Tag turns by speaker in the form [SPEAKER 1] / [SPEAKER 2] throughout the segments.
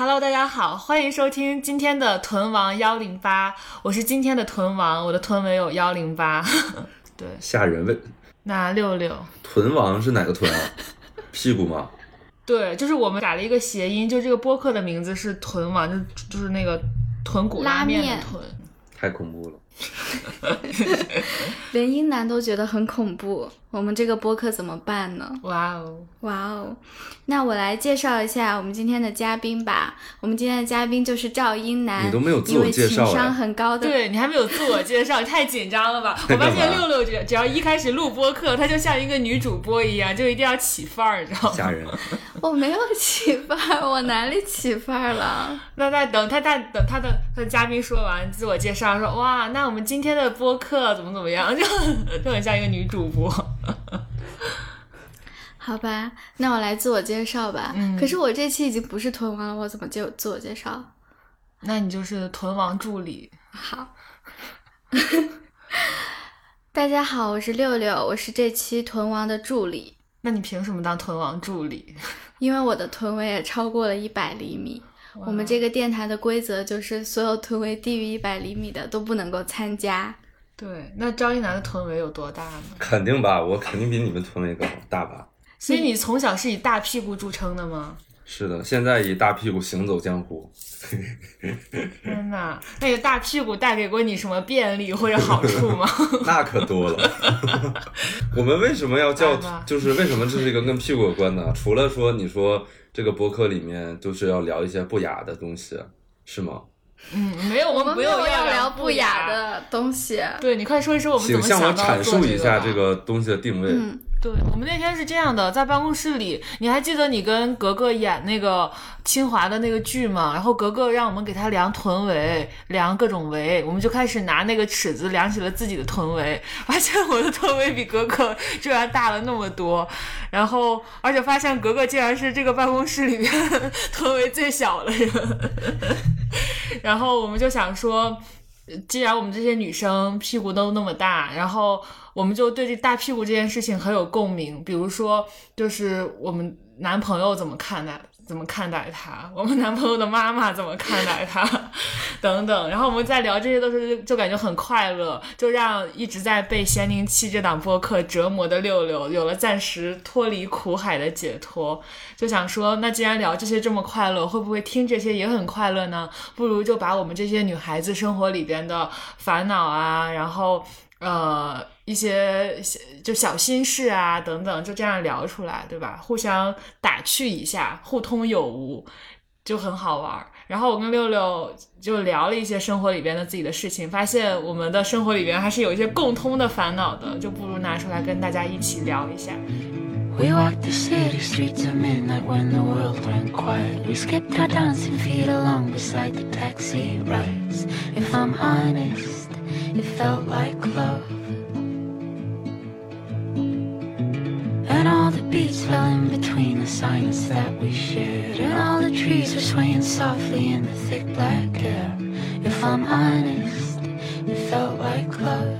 [SPEAKER 1] Hello，大家好，欢迎收听今天的臀王幺零八，我是今天的臀王，我的臀围有幺零八，对，
[SPEAKER 2] 吓人问。
[SPEAKER 1] 那六六，
[SPEAKER 2] 臀王是哪个臀啊？屁股吗？
[SPEAKER 1] 对，就是我们改了一个谐音，就这个播客的名字是臀王，就就是那个豚骨拉面的臀，
[SPEAKER 2] 太恐怖了。
[SPEAKER 3] 连英男都觉得很恐怖，我们这个播客怎么办呢？
[SPEAKER 1] 哇哦，
[SPEAKER 3] 哇哦！那我来介绍一下我们今天的嘉宾吧。我们今天的嘉宾就是赵英男，
[SPEAKER 2] 你都没有自我介绍，
[SPEAKER 3] 情商很高的。
[SPEAKER 1] 对你还没有自我介绍，太紧张了吧？我发现六六只只要一开始录播客，他就像一个女主播一样，就一定要起范儿，你知道吗？
[SPEAKER 2] 吓人！
[SPEAKER 3] 我没有起范儿，我哪里起范儿了？
[SPEAKER 1] 那在等他，在等他的他的嘉宾说完自我介绍，说哇，那我们今天的播客怎么怎么样，就 就很像一个女主播。
[SPEAKER 3] 好吧，那我来自我介绍吧。嗯，可是我这期已经不是臀王了，我怎么就自我介绍？
[SPEAKER 1] 那你就是臀王助理。
[SPEAKER 3] 好，大家好，我是六六，我是这期臀王的助理。
[SPEAKER 1] 那你凭什么当臀王助理？
[SPEAKER 3] 因为我的臀围也超过了一百厘米。我们这个电台的规则就是，所有臀围低于一百厘米的都不能够参加。
[SPEAKER 1] 对，那张一楠的臀围有多大呢？
[SPEAKER 2] 肯定吧，我肯定比你们臀围高大吧。
[SPEAKER 1] 所以你从小是以大屁股著称的吗？
[SPEAKER 2] 是的，现在以大屁股行走江湖。
[SPEAKER 1] 天哪，那个大屁股带给过你什么便利或者好处吗？
[SPEAKER 2] 那可多了。我们为什么要叫？就是为什么这是一个跟屁股有关的？除了说你说这个博客里面就是要聊一些不雅的东西，是吗？
[SPEAKER 1] 嗯，没有，
[SPEAKER 3] 我
[SPEAKER 1] 们没有
[SPEAKER 3] 要
[SPEAKER 1] 聊
[SPEAKER 3] 不雅的东西。
[SPEAKER 1] 对你快说一说我们怎么
[SPEAKER 2] 想到请向我阐述一下
[SPEAKER 1] 这
[SPEAKER 2] 个东西的定位。
[SPEAKER 1] 对我们那天是这样的，在办公室里，你还记得你跟格格演那个清华的那个剧吗？然后格格让我们给他量臀围，量各种围，我们就开始拿那个尺子量起了自己的臀围，发现我的臀围比格格居然大了那么多，然后而且发现格格竟然是这个办公室里面 臀围最小的人，然后我们就想说。既然我们这些女生屁股都那么大，然后我们就对这大屁股这件事情很有共鸣。比如说，就是我们男朋友怎么看待？怎么看待他？我们男朋友的妈妈怎么看待他？等等，然后我们在聊这些，都是就感觉很快乐，就让一直在被咸宁七这档播客折磨的六六有了暂时脱离苦海的解脱。就想说，那既然聊这些这么快乐，会不会听这些也很快乐呢？不如就把我们这些女孩子生活里边的烦恼啊，然后。呃，一些就小心事啊，等等，就这样聊出来，对吧？互相打趣一下，互通有无，就很好玩。然后我跟六六就聊了一些生活里边的自己的事情，发现我们的生活里边还是有一些共通的烦恼的，就不如拿出来跟大家一起聊一下。It felt like love. And all the beats fell in between the silence that we shared. And all the trees were swaying softly in the thick black air. If I'm honest, it felt like love.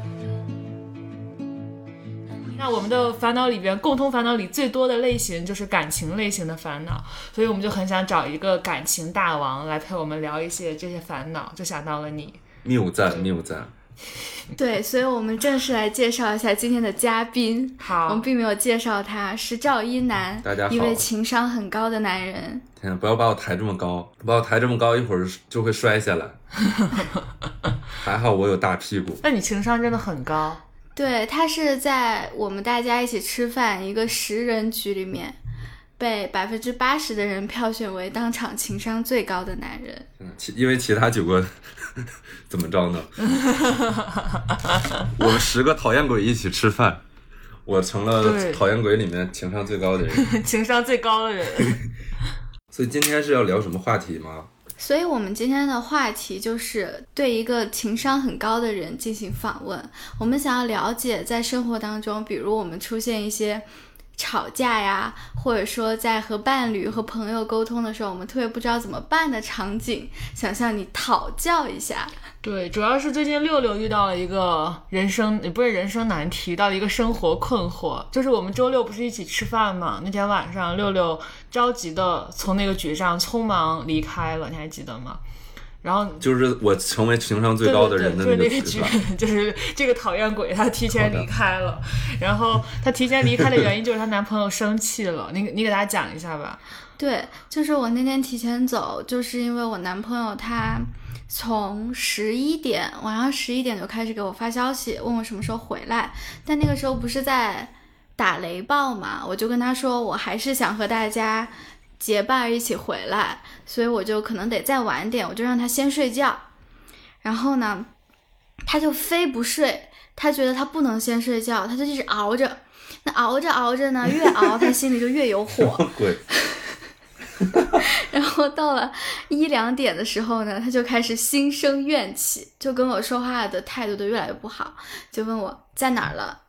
[SPEAKER 1] 那我们的烦恼里边，共同烦恼里最多的类型就是感情类型的烦恼，所以我们就很想找一个感情大王来陪我们聊一些这些烦恼，就想到了你。
[SPEAKER 2] 谬赞，谬赞。
[SPEAKER 3] 对，所以我们正式来介绍一下今天的嘉宾。
[SPEAKER 1] 好，
[SPEAKER 3] 我们并没有介绍他，是赵一楠，
[SPEAKER 2] 大家好，
[SPEAKER 3] 一位情商很高的男人。
[SPEAKER 2] 天，不要把我抬这么高，把我抬这么高，一会儿就会摔下来。还好我有大屁股。
[SPEAKER 1] 那你情商真的很高。
[SPEAKER 3] 对他是在我们大家一起吃饭一个十人局里面，被百分之八十的人票选为当场情商最高的男人。
[SPEAKER 2] 嗯，其因为其他九个。怎么着呢？我们十个讨厌鬼一起吃饭，我成了讨厌鬼里面情商最高的人，
[SPEAKER 1] 情商最高的人。
[SPEAKER 2] 所以今天是要聊什么话题吗？
[SPEAKER 3] 所以我们今天的话题就是对一个情商很高的人进行访问。我们想要了解，在生活当中，比如我们出现一些。吵架呀，或者说在和伴侣和朋友沟通的时候，我们特别不知道怎么办的场景，想向你讨教一下。
[SPEAKER 1] 对，主要是最近六六遇到了一个人生，也不是人生难题，到一个生活困惑。就是我们周六不是一起吃饭吗？那天晚上，六六着急的从那个局上匆忙离开了，你还记得吗？然后
[SPEAKER 2] 就是我成为情商最高的人的
[SPEAKER 1] 那
[SPEAKER 2] 个
[SPEAKER 1] 局，就是这个讨厌鬼，他提前离开了。然后他提前离开的原因就是她男朋友生气了。你你给大家讲一下吧。
[SPEAKER 3] 对，就是我那天提前走，就是因为我男朋友他。从十一点晚上十一点就开始给我发消息，问我什么时候回来。但那个时候不是在打雷暴嘛，我就跟他说，我还是想和大家结伴一起回来，所以我就可能得再晚点，我就让他先睡觉。然后呢，他就非不睡，他觉得他不能先睡觉，他就一直熬着。那熬着熬着呢，越熬他心里就越有火。然后到了一两点的时候呢，他就开始心生怨气，就跟我说话的态度都越来越不好，就问我在哪儿了，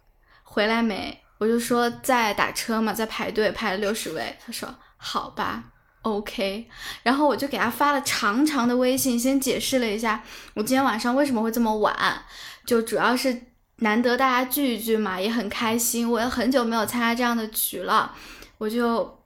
[SPEAKER 3] 回来没？我就说在打车嘛，在排队排了六十位。他说好吧，OK。然后我就给他发了长长的微信，先解释了一下我今天晚上为什么会这么晚，就主要是难得大家聚一聚嘛，也很开心。我也很久没有参加这样的局了，我就。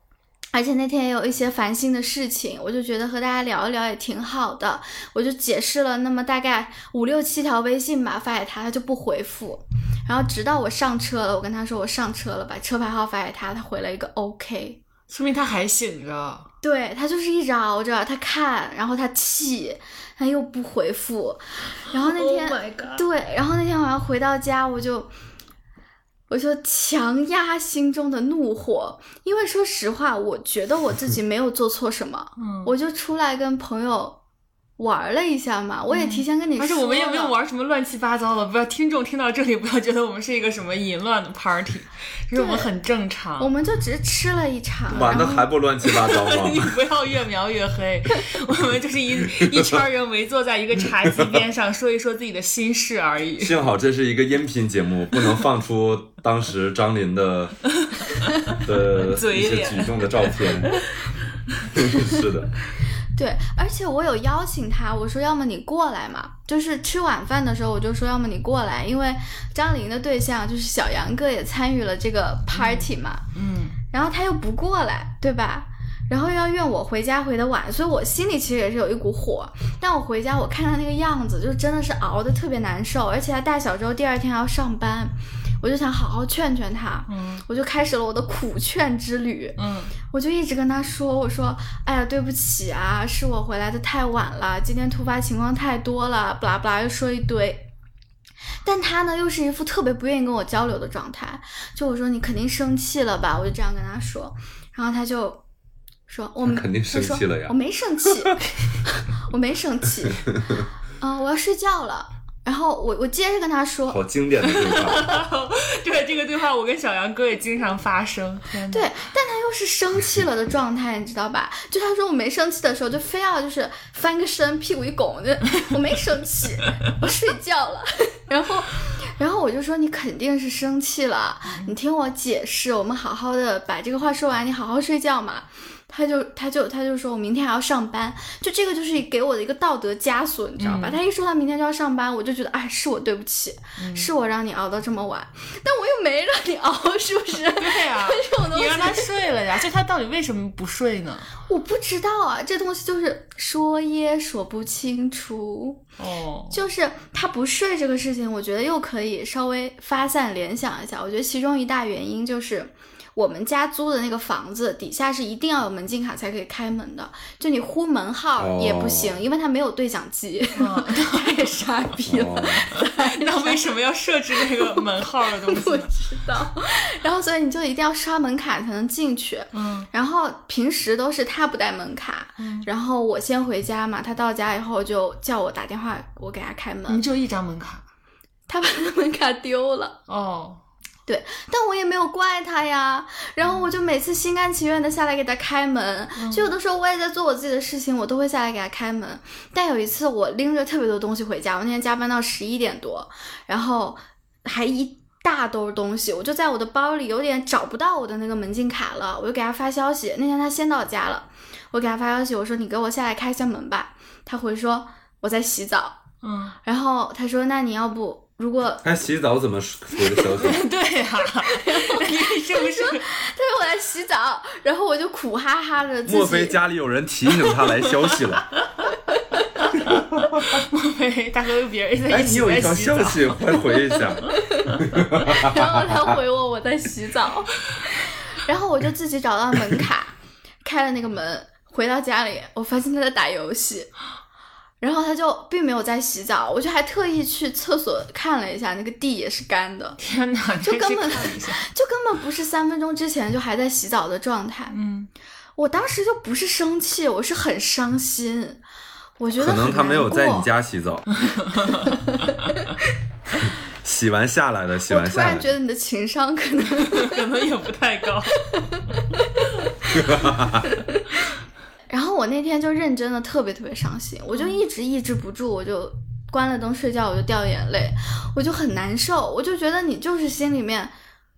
[SPEAKER 3] 而且那天也有一些烦心的事情，我就觉得和大家聊一聊也挺好的。我就解释了那么大概五六七条微信吧，发给他，他就不回复。然后直到我上车了，我跟他说我上车了，把车牌号发给他，他回了一个 OK，
[SPEAKER 1] 说明他还醒着。
[SPEAKER 3] 对他就是一直熬着，他看，然后他气，他又不回复。然后那天，对，然后那天晚上回到家，我就。我就强压心中的怒火，因为说实话，我觉得我自己没有做错什么，嗯我就出来跟朋友。玩了一下嘛，我也提前跟你说。
[SPEAKER 1] 而且我们也没有玩什么乱七八糟的，不要听众听到这里不要觉得我们是一个什么淫乱的 party，就是我们很正常。
[SPEAKER 3] 我们就只是吃了一场。
[SPEAKER 2] 玩的还不乱七八糟吗？
[SPEAKER 1] 你不要越描越黑。我们就是一一圈人围坐在一个茶几边上，说一说自己的心事而已。
[SPEAKER 2] 幸好这是一个音频节目，不能放出当时张琳的 的一些举动的照片。是的。
[SPEAKER 3] 对，而且我有邀请他，我说要么你过来嘛，就是吃晚饭的时候，我就说要么你过来，因为张琳的对象就是小杨哥也参与了这个 party 嘛，
[SPEAKER 1] 嗯，
[SPEAKER 3] 然后他又不过来，对吧？然后又要怨我回家回的晚，所以我心里其实也是有一股火。但我回家我看他那个样子，就真的是熬得特别难受，而且他大小周第二天还要上班。我就想好好劝劝他，
[SPEAKER 1] 嗯，
[SPEAKER 3] 我就开始了我的苦劝之旅，
[SPEAKER 1] 嗯，
[SPEAKER 3] 我就一直跟他说，我说，哎呀，对不起啊，是我回来的太晚了，今天突发情况太多了，巴拉巴拉又说一堆，但他呢又是一副特别不愿意跟我交流的状态，就我说你肯定生气了吧，我就这样跟他说，然后他就说，我
[SPEAKER 2] 肯定生气了呀，
[SPEAKER 3] 我没生气，我没生气，嗯，我要睡觉了。然后我我接着跟他说，
[SPEAKER 2] 好经典的对话，
[SPEAKER 1] 对这个对话，我跟小杨哥也经常发生。
[SPEAKER 3] 对，但他又是生气了的状态，你知道吧？就他说我没生气的时候，就非要就是翻个身，屁股一拱，就 我没生气，我睡觉了。然后，然后我就说你肯定是生气了，你听我解释，我们好好的把这个话说完，你好好睡觉嘛。他就他就他就说，我明天还要上班，就这个就是给我的一个道德枷锁，你知道吧？他一说他明天就要上班，我就觉得，哎，是我对不起，是我让你熬到这么晚，但我又没让你熬，是不是？
[SPEAKER 1] 对呀，你让他睡了呀，就他到底为什么不睡呢？
[SPEAKER 3] 我不知道啊，这东西就是说也说不清楚。
[SPEAKER 1] 哦，
[SPEAKER 3] 就是他不睡这个事情，我觉得又可以稍微发散联想一下，我觉得其中一大原因就是。我们家租的那个房子底下是一定要有门禁卡才可以开门的，就你呼门号也不行，因为它没有对讲机，太傻逼了。
[SPEAKER 1] 那为什么要设置那个门号的东西？
[SPEAKER 3] 不知道。然后所以你就一定要刷门卡才能进去。
[SPEAKER 1] 嗯。
[SPEAKER 3] 然后平时都是他不带门卡，然后我先回家嘛，他到家以后就叫我打电话，我给他开门。
[SPEAKER 1] 你就一张门卡？
[SPEAKER 3] 他把门卡丢了。
[SPEAKER 1] 哦。
[SPEAKER 3] 对，但我也没有怪他呀。然后我就每次心甘情愿的下来给他开门，就有的时候我也在做我自己的事情，我都会下来给他开门。但有一次我拎着特别多东西回家，我那天加班到十一点多，然后还一大兜东西，我就在我的包里有点找不到我的那个门禁卡了，我就给他发消息。那天他先到家了，我给他发消息，我说你给我下来开一下门吧。他回说我在洗澡，
[SPEAKER 1] 嗯，
[SPEAKER 3] 然后他说那你要不如果
[SPEAKER 2] 他洗澡怎么回的消息？
[SPEAKER 1] 对呀、你是不是？
[SPEAKER 3] 他说我在洗澡，然后我就苦哈哈的自己，
[SPEAKER 2] 莫非家里有人提醒他来消息了？
[SPEAKER 1] 莫非大哥跟别人在
[SPEAKER 2] 哎，
[SPEAKER 1] 一起
[SPEAKER 2] 你有一条
[SPEAKER 1] 在洗澡
[SPEAKER 2] 消？息，快回一下。
[SPEAKER 3] 然后他回我我在洗澡，然后我就自己找到门卡，开了那个门，回到家里，我发现他在打游戏，然后他就并没有在洗澡，我就还特意去厕所看了一下，那个地也是干的，
[SPEAKER 1] 天哪，
[SPEAKER 3] 就根本 就根本不是三分钟之前就还在洗澡的状态。
[SPEAKER 1] 嗯，
[SPEAKER 3] 我当时就不是生气，我是很伤心，我觉得
[SPEAKER 2] 可能他没有在你家洗澡，洗完下来的，洗完下来我。
[SPEAKER 3] 突然觉得你的情商可能
[SPEAKER 1] 可能也不太高。
[SPEAKER 3] 然后我那天就认真的特别特别伤心，我就一直抑制不住，我就关了灯睡觉，我就掉眼泪，我就很难受，我就觉得你就是心里面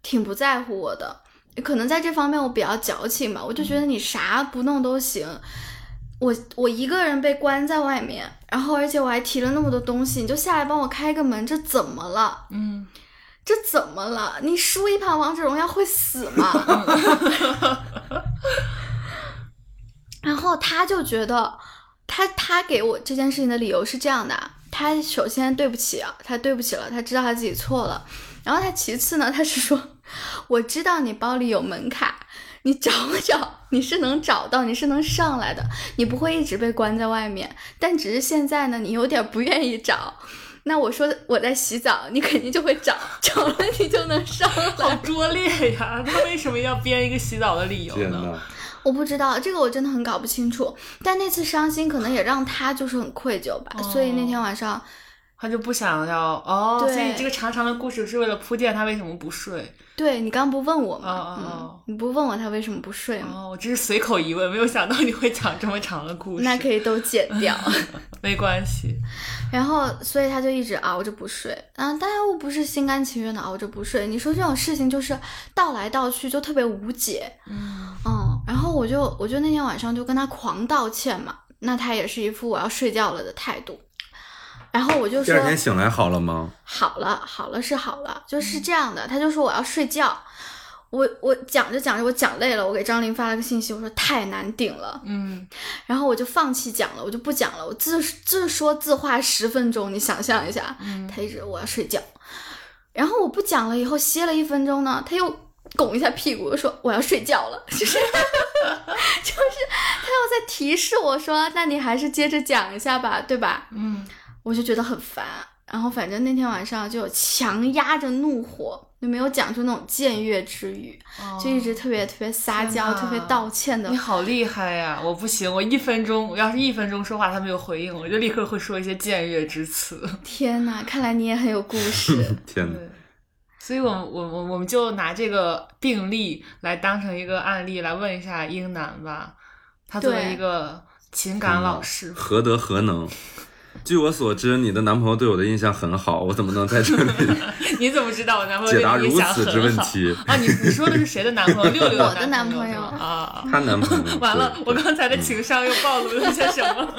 [SPEAKER 3] 挺不在乎我的，可能在这方面我比较矫情吧，我就觉得你啥不弄都行。我我一个人被关在外面，然后而且我还提了那么多东西，你就下来帮我开个门，这怎么了？
[SPEAKER 1] 嗯，
[SPEAKER 3] 这怎么了？你输一盘王者荣耀会死吗？然后他就觉得，他他给我这件事情的理由是这样的啊，他首先对不起啊，他对不起了，他知道他自己错了。然后他其次呢，他是说，我知道你包里有门卡，你找不找你是能找到，你是能上来的，你不会一直被关在外面。但只是现在呢，你有点不愿意找。那我说我在洗澡，你肯定就会找，找了你就能上
[SPEAKER 1] 好。拙劣呀！他为什么要编一个洗澡的理由呢？
[SPEAKER 3] 我不知道这个，我真的很搞不清楚。但那次伤心可能也让他就是很愧疚吧，所以那天晚上，
[SPEAKER 1] 他就不想要哦，
[SPEAKER 3] 对
[SPEAKER 1] 所以这个长长的故事是为了铺垫他为什么不睡。
[SPEAKER 3] 对你刚不问我吗？你不问我他为什么不睡吗？
[SPEAKER 1] 哦，我只是随口一问，没有想到你会讲这么长的故事。
[SPEAKER 3] 那可以都剪掉。
[SPEAKER 1] 没关系。
[SPEAKER 3] 然后，所以他就一直熬着不睡。啊，但又不是心甘情愿的熬着不睡。你说这种事情就是倒来倒去，就特别无解。
[SPEAKER 1] 嗯
[SPEAKER 3] 嗯，然后我就我就那天晚上就跟他狂道歉嘛，那他也是一副我要睡觉了的态度。然后我就
[SPEAKER 2] 第
[SPEAKER 3] 说
[SPEAKER 2] 二天醒来好了吗？
[SPEAKER 3] 好了，好了是好了，就是这样的。他就说我要睡觉，我我讲着讲着我讲累了，我给张琳发了个信息，我说太难顶了，
[SPEAKER 1] 嗯，
[SPEAKER 3] 然后我就放弃讲了，我就不讲了，我自自说自话十分钟，你想象一下，
[SPEAKER 1] 嗯
[SPEAKER 3] 他一直我要睡觉，然后我不讲了以后歇了一分钟呢，他又拱一下屁股说我要睡觉了，就是 就是他又在提示我说，那你还是接着讲一下吧，对吧？
[SPEAKER 1] 嗯，
[SPEAKER 3] 我就觉得很烦。然后反正那天晚上就强压着怒火，就没有讲出那种僭越之语，就一直特别特别撒娇、特别道歉的
[SPEAKER 1] 你。好厉害呀！我不行，我一分钟，我要是一分钟说话他没有回应，我就立刻会说一些僭越之词。
[SPEAKER 3] 天哪，看来你也很有故事。
[SPEAKER 2] 天哪！
[SPEAKER 1] 对，所以我们我我我们就拿这个病例来当成一个案例来问一下英男吧。他作为一个情感老师，
[SPEAKER 2] 何德何能？据我所知，你的男朋友对我的印象很好，我怎么能在这里
[SPEAKER 1] 你怎么知道我男朋友
[SPEAKER 2] 解答
[SPEAKER 1] 对你印象
[SPEAKER 2] 如此之
[SPEAKER 1] 很好
[SPEAKER 2] 问题？
[SPEAKER 1] 啊？你你说的是谁的男朋友？六六
[SPEAKER 3] 我的男朋友
[SPEAKER 1] 啊。
[SPEAKER 2] 他男朋友
[SPEAKER 1] 完了，我刚才的情商又暴露了些什么？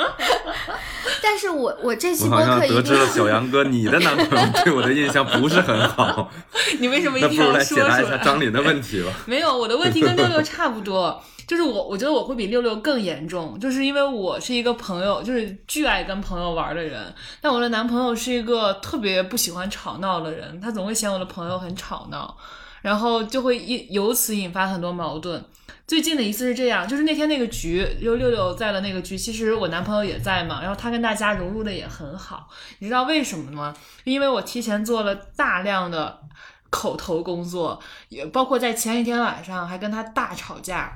[SPEAKER 3] 但是我我这期
[SPEAKER 2] 我好像
[SPEAKER 3] 播客一定
[SPEAKER 2] 得知了小杨哥，你的男朋友 对我的印象不是很好，
[SPEAKER 1] 你为什么一定要
[SPEAKER 2] 不如来解答一下
[SPEAKER 1] 说出来？
[SPEAKER 2] 张琳的问题吧。
[SPEAKER 1] 没有，我的问题跟六六差不多，就是我我觉得我会比六六更严重，就是因为我是一个朋友，就是巨爱跟朋友玩的人，但我的男朋友是一个特别不喜欢吵闹的人，他总会嫌我的朋友很吵闹，然后就会一由此引发很多矛盾。最近的一次是这样，就是那天那个局，就六六在的那个局，其实我男朋友也在嘛，然后他跟大家融入的也很好，你知道为什么吗？因为我提前做了大量的口头工作，也包括在前一天晚上还跟他大吵架。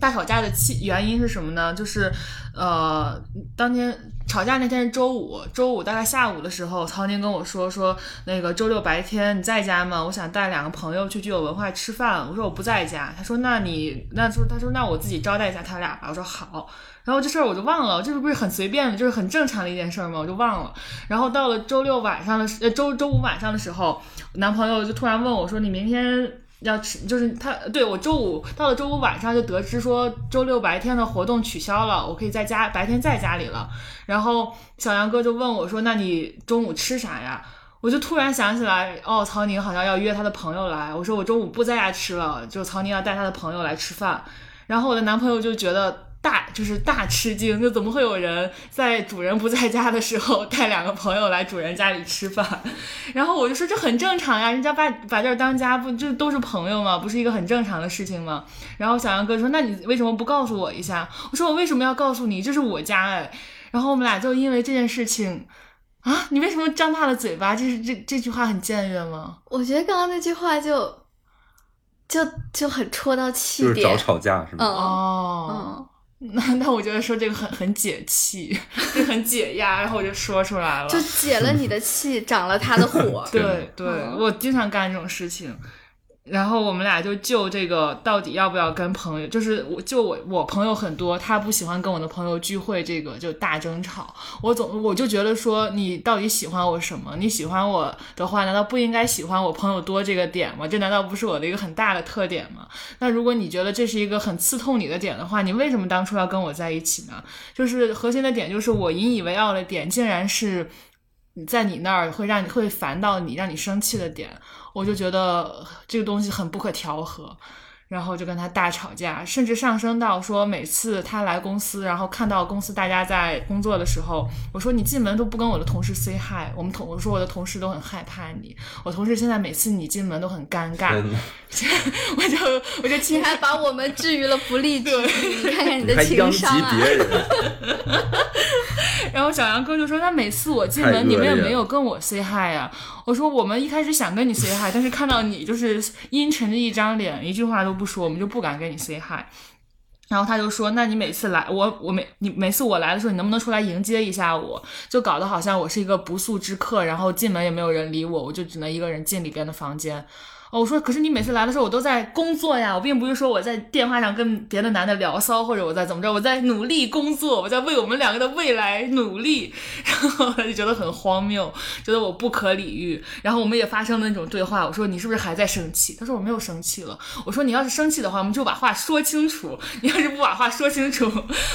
[SPEAKER 1] 大吵架的气原因是什么呢？就是，呃，当天吵架那天是周五，周五大概下午的时候，曹宁跟我说说那个周六白天你在家吗？我想带两个朋友去具有文化吃饭。我说我不在家。他说那你那说他说那我自己招待一下他俩吧。我说好。然后这事儿我就忘了，这是不是很随便的，就是很正常的一件事吗？我就忘了。然后到了周六晚上的时呃周周五晚上的时候，男朋友就突然问我说你明天。要吃，就是他对我周五到了周五晚上就得知说周六白天的活动取消了，我可以在家白天在家里了。然后小杨哥就问我说：“那你中午吃啥呀？”我就突然想起来，哦，曹宁好像要约他的朋友来。我说我中午不在家吃了，就曹宁要带他的朋友来吃饭。然后我的男朋友就觉得。大就是大吃惊，就怎么会有人在主人不在家的时候带两个朋友来主人家里吃饭？然后我就说这很正常呀，人家把把这儿当家，不这都是朋友吗？不是一个很正常的事情吗？然后小杨哥说，那你为什么不告诉我一下？我说我为什么要告诉你？这是我家哎。然后我们俩就因为这件事情啊，你为什么张大了嘴巴？这是这这句话很僭越吗？
[SPEAKER 3] 我觉得刚刚那句话就就就很戳到气点，
[SPEAKER 2] 就是找吵架是吗？
[SPEAKER 1] 哦。那 那我觉得说这个很很解气，就很解压，然后我就说出来了，
[SPEAKER 3] 就解了你的气，长了他的火。
[SPEAKER 1] 对对，我经常干这种事情。然后我们俩就就这个到底要不要跟朋友，就是我就我我朋友很多，他不喜欢跟我的朋友聚会，这个就大争吵。我总我就觉得说，你到底喜欢我什么？你喜欢我的话，难道不应该喜欢我朋友多这个点吗？这难道不是我的一个很大的特点吗？那如果你觉得这是一个很刺痛你的点的话，你为什么当初要跟我在一起呢？就是核心的点就是我引以为傲的点，竟然是在你那儿会让你会烦到你，让你生气的点。我就觉得这个东西很不可调和，然后就跟他大吵架，甚至上升到说每次他来公司，然后看到公司大家在工作的时候，我说你进门都不跟我的同事 say hi，我们同我说我的同事都很害怕你，我同事现在每次你进门都很尴尬，我就我就
[SPEAKER 3] 亲还把我们置于了不利局，你看看你的情商啊。
[SPEAKER 1] 然后小杨哥就说他每次我进门，你们也没有跟我 say hi 啊。我说我们一开始想跟你 say hi，但是看到你就是阴沉着一张脸，一句话都不说，我们就不敢跟你 say hi。然后他就说，那你每次来，我我每你每次我来的时候，你能不能出来迎接一下我？就搞得好像我是一个不速之客，然后进门也没有人理我，我就只能一个人进里边的房间。哦，我说，可是你每次来的时候，我都在工作呀，我并不是说我在电话上跟别的男的聊骚，或者我在怎么着，我在努力工作，我在为我们两个的未来努力，然后他就觉得很荒谬，觉得我不可理喻，然后我们也发生了那种对话，我说你是不是还在生气？他说我没有生气了。我说你要是生气的话，我们就把话说清楚，你要是不把话说清楚，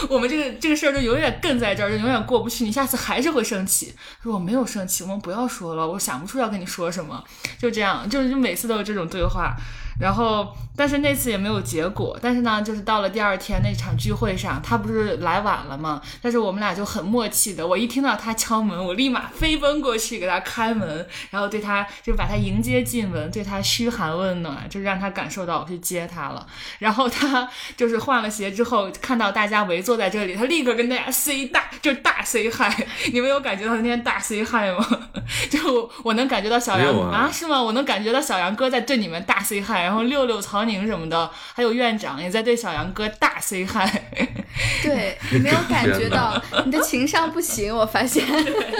[SPEAKER 1] 我们这个这个事儿就永远更在这儿，就永远过不去，你下次还是会生气。他说我没有生气，我们不要说了，我想不出要跟你说什么，就这样，就是就每次都。这种对话。然后，但是那次也没有结果。但是呢，就是到了第二天那场聚会上，他不是来晚了吗？但是我们俩就很默契的，我一听到他敲门，我立马飞奔过去给他开门，然后对他就把他迎接进门，对他嘘寒问暖，就让他感受到我去接他了。然后他就是换了鞋之后，看到大家围坐在这里，他立刻跟大家 say 大，就大 say hi。你们有感觉到那天大 say hi 吗？就我能感觉到小杨啊，是吗？我能感觉到小杨哥在对你们大 say hi。然后六六、曹宁什么的，还有院长也在对小杨哥大 say hi。
[SPEAKER 3] 对你没有感觉到你的情商不行，我发现。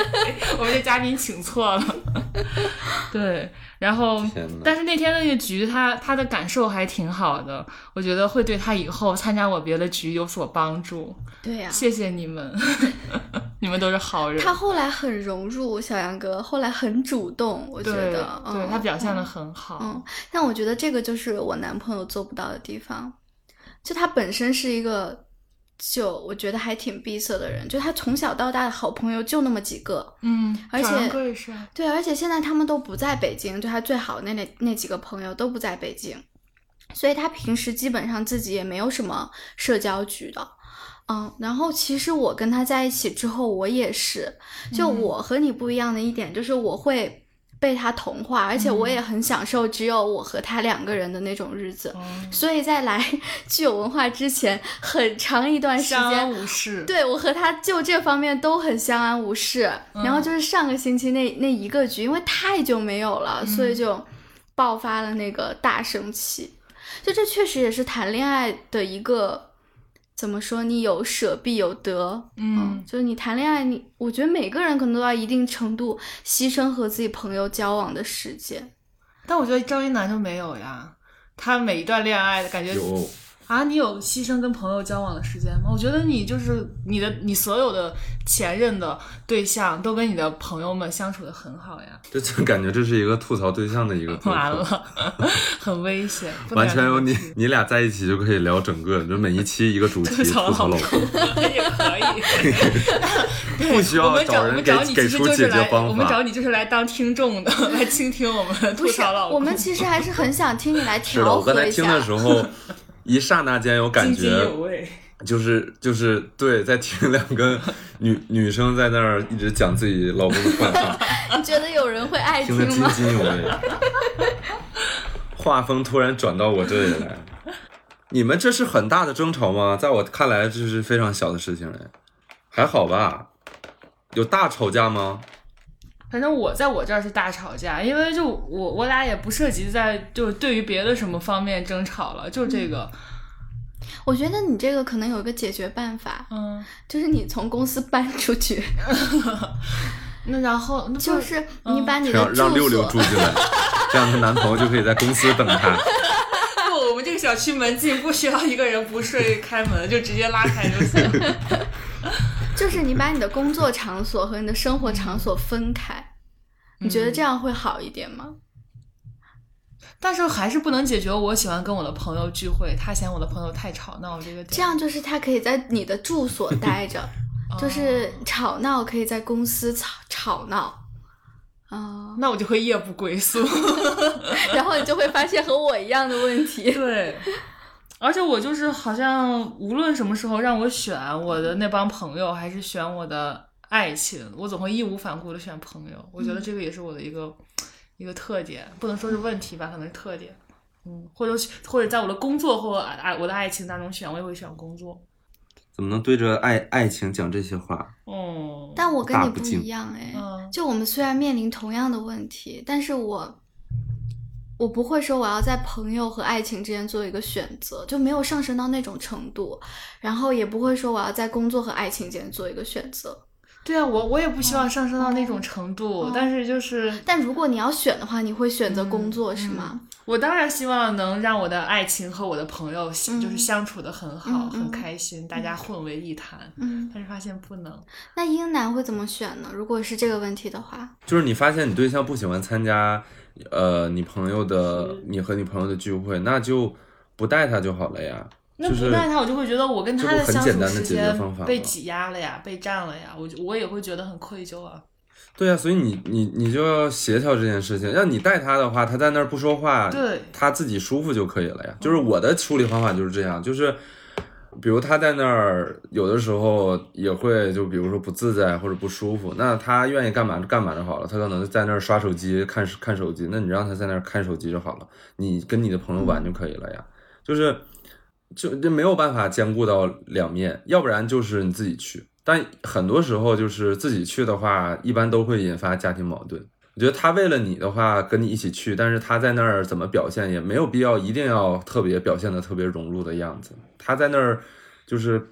[SPEAKER 1] 我们的嘉宾请错了。对，然后但是那天那个局，他他的感受还挺好的，我觉得会对他以后参加我别的局有所帮助。
[SPEAKER 3] 对呀，
[SPEAKER 1] 谢谢你们。你们都是好人。
[SPEAKER 3] 他后来很融入小杨哥，后来很主动，我觉得，
[SPEAKER 1] 对他表现的很好。
[SPEAKER 3] 嗯，但我觉得这个就是我男朋友做不到的地方，就他本身是一个，就我觉得还挺闭塞的人，就他从小到大的好朋友就那么几个，
[SPEAKER 1] 嗯，
[SPEAKER 3] 而且
[SPEAKER 1] 对，
[SPEAKER 3] 而且现在他们都不在北京，就他最好的那那那几个朋友都不在北京，所以他平时基本上自己也没有什么社交局的。嗯，然后其实我跟他在一起之后，我也是，就我和你不一样的一点就是我会被他同化，而且我也很享受只有我和他两个人的那种日子。所以在来 具有文化之前，很长一段时间相
[SPEAKER 1] 安无事。
[SPEAKER 3] 对我和他就这方面都很相安无事。然后就是上个星期那那一个局，因为太久没有了，所以就爆发了那个大生气。就这确实也是谈恋爱的一个。怎么说？你有舍必有得，
[SPEAKER 1] 嗯，
[SPEAKER 3] 就是你谈恋爱，你我觉得每个人可能都要一定程度牺牲和自己朋友交往的时间。
[SPEAKER 1] 但我觉得赵一楠就没有呀，他每一段恋爱的感觉
[SPEAKER 2] 有。
[SPEAKER 1] 啊，你有牺牲跟朋友交往的时间吗？我觉得你就是你的，你所有的前任的对象都跟你的朋友们相处的很好呀。
[SPEAKER 2] 这就感觉这是一个吐槽对象的一个。
[SPEAKER 1] 完了，很危险。
[SPEAKER 2] 完全有你，你俩在一起就可以聊整个，就每一期一个主题吐槽老公
[SPEAKER 1] 也可以。
[SPEAKER 2] 不需要找人给给出解决方法。
[SPEAKER 1] 我们找你就是来当听众的，来倾听我们吐槽老公。
[SPEAKER 3] 我们其实还是很想听你来调
[SPEAKER 2] 和一下。我刚才听的时候。一刹那间有感觉，就是就是对，在听 两个女女生在那儿一直讲自己老公的坏话。
[SPEAKER 3] 你觉得有人会爱
[SPEAKER 2] 听吗？听得津津有味。画风突然转到我这里来，你们这是很大的争吵吗？在我看来，这是非常小的事情哎，还好吧？有大吵架吗？
[SPEAKER 1] 反正我在我这儿是大吵架，因为就我我俩也不涉及在就是对于别的什么方面争吵了，就这个。
[SPEAKER 3] 我觉得你这个可能有一个解决办法，
[SPEAKER 1] 嗯，
[SPEAKER 3] 就是你从公司搬出去。
[SPEAKER 1] 那然后
[SPEAKER 3] 就是你把你
[SPEAKER 2] 让六六住进来，这样她男朋友就可以在公司等她。
[SPEAKER 1] 不，我们这个小区门禁，不需要一个人不睡开门，就直接拉开就行。
[SPEAKER 3] 就是你把你的工作场所和你的生活场所分开，你觉得这样会好一点吗？
[SPEAKER 1] 但是还是不能解决我喜欢跟我的朋友聚会，他嫌我的朋友太吵闹这个。
[SPEAKER 3] 这样就是他可以在你的住所待着，就是吵闹可以在公司吵吵闹。啊，
[SPEAKER 1] 那我就会夜不归宿，
[SPEAKER 3] 然后你就会发现和我一样的问题。
[SPEAKER 1] 对。而且我就是好像无论什么时候让我选我的那帮朋友，还是选我的爱情，我总会义无反顾的选朋友。我觉得这个也是我的一个一个特点，不能说是问题吧，可能是特点。嗯，或者或者在我的工作或爱我的爱情当中选，我也会选工作。
[SPEAKER 2] 怎么能对着爱爱情讲这些话？
[SPEAKER 1] 哦，
[SPEAKER 3] 但我跟你不一样哎，就我们虽然面临同样的问题，但是我。我不会说我要在朋友和爱情之间做一个选择，就没有上升到那种程度，然后也不会说我要在工作和爱情间做一个选择。
[SPEAKER 1] 对啊，我我也不希望上升到那种程度，但是就是，
[SPEAKER 3] 但如果你要选的话，你会选择工作是吗？
[SPEAKER 1] 我当然希望能让我的爱情和我的朋友就是相处的很好，很开心，大家混为一谈。
[SPEAKER 3] 嗯，
[SPEAKER 1] 但是发现不能。
[SPEAKER 3] 那英男会怎么选呢？如果是这个问题的话，
[SPEAKER 2] 就是你发现你对象不喜欢参加。呃，你朋友的，你和你朋友的聚会，那就不带他就好了呀。
[SPEAKER 1] 那不带他，我就会觉得我跟他的相处时
[SPEAKER 2] 间
[SPEAKER 1] 被挤压了呀，被占了呀，我我也会觉得很愧疚啊。
[SPEAKER 2] 对呀，所以你你你就要协调这件事情。让你带他的话，他在那儿不说话，
[SPEAKER 1] 对，
[SPEAKER 2] 他自己舒服就可以了呀。就是我的处理方法就是这样，就是。比如他在那儿，有的时候也会就比如说不自在或者不舒服，那他愿意干嘛就干嘛就好了。他可能在那儿刷手机看看手机，那你让他在那儿看手机就好了，你跟你的朋友玩就可以了呀。就是就就没有办法兼顾到两面，要不然就是你自己去。但很多时候就是自己去的话，一般都会引发家庭矛盾。我觉得他为了你的话跟你一起去，但是他在那儿怎么表现也没有必要一定要特别表现的特别融入的样子。他在那儿就是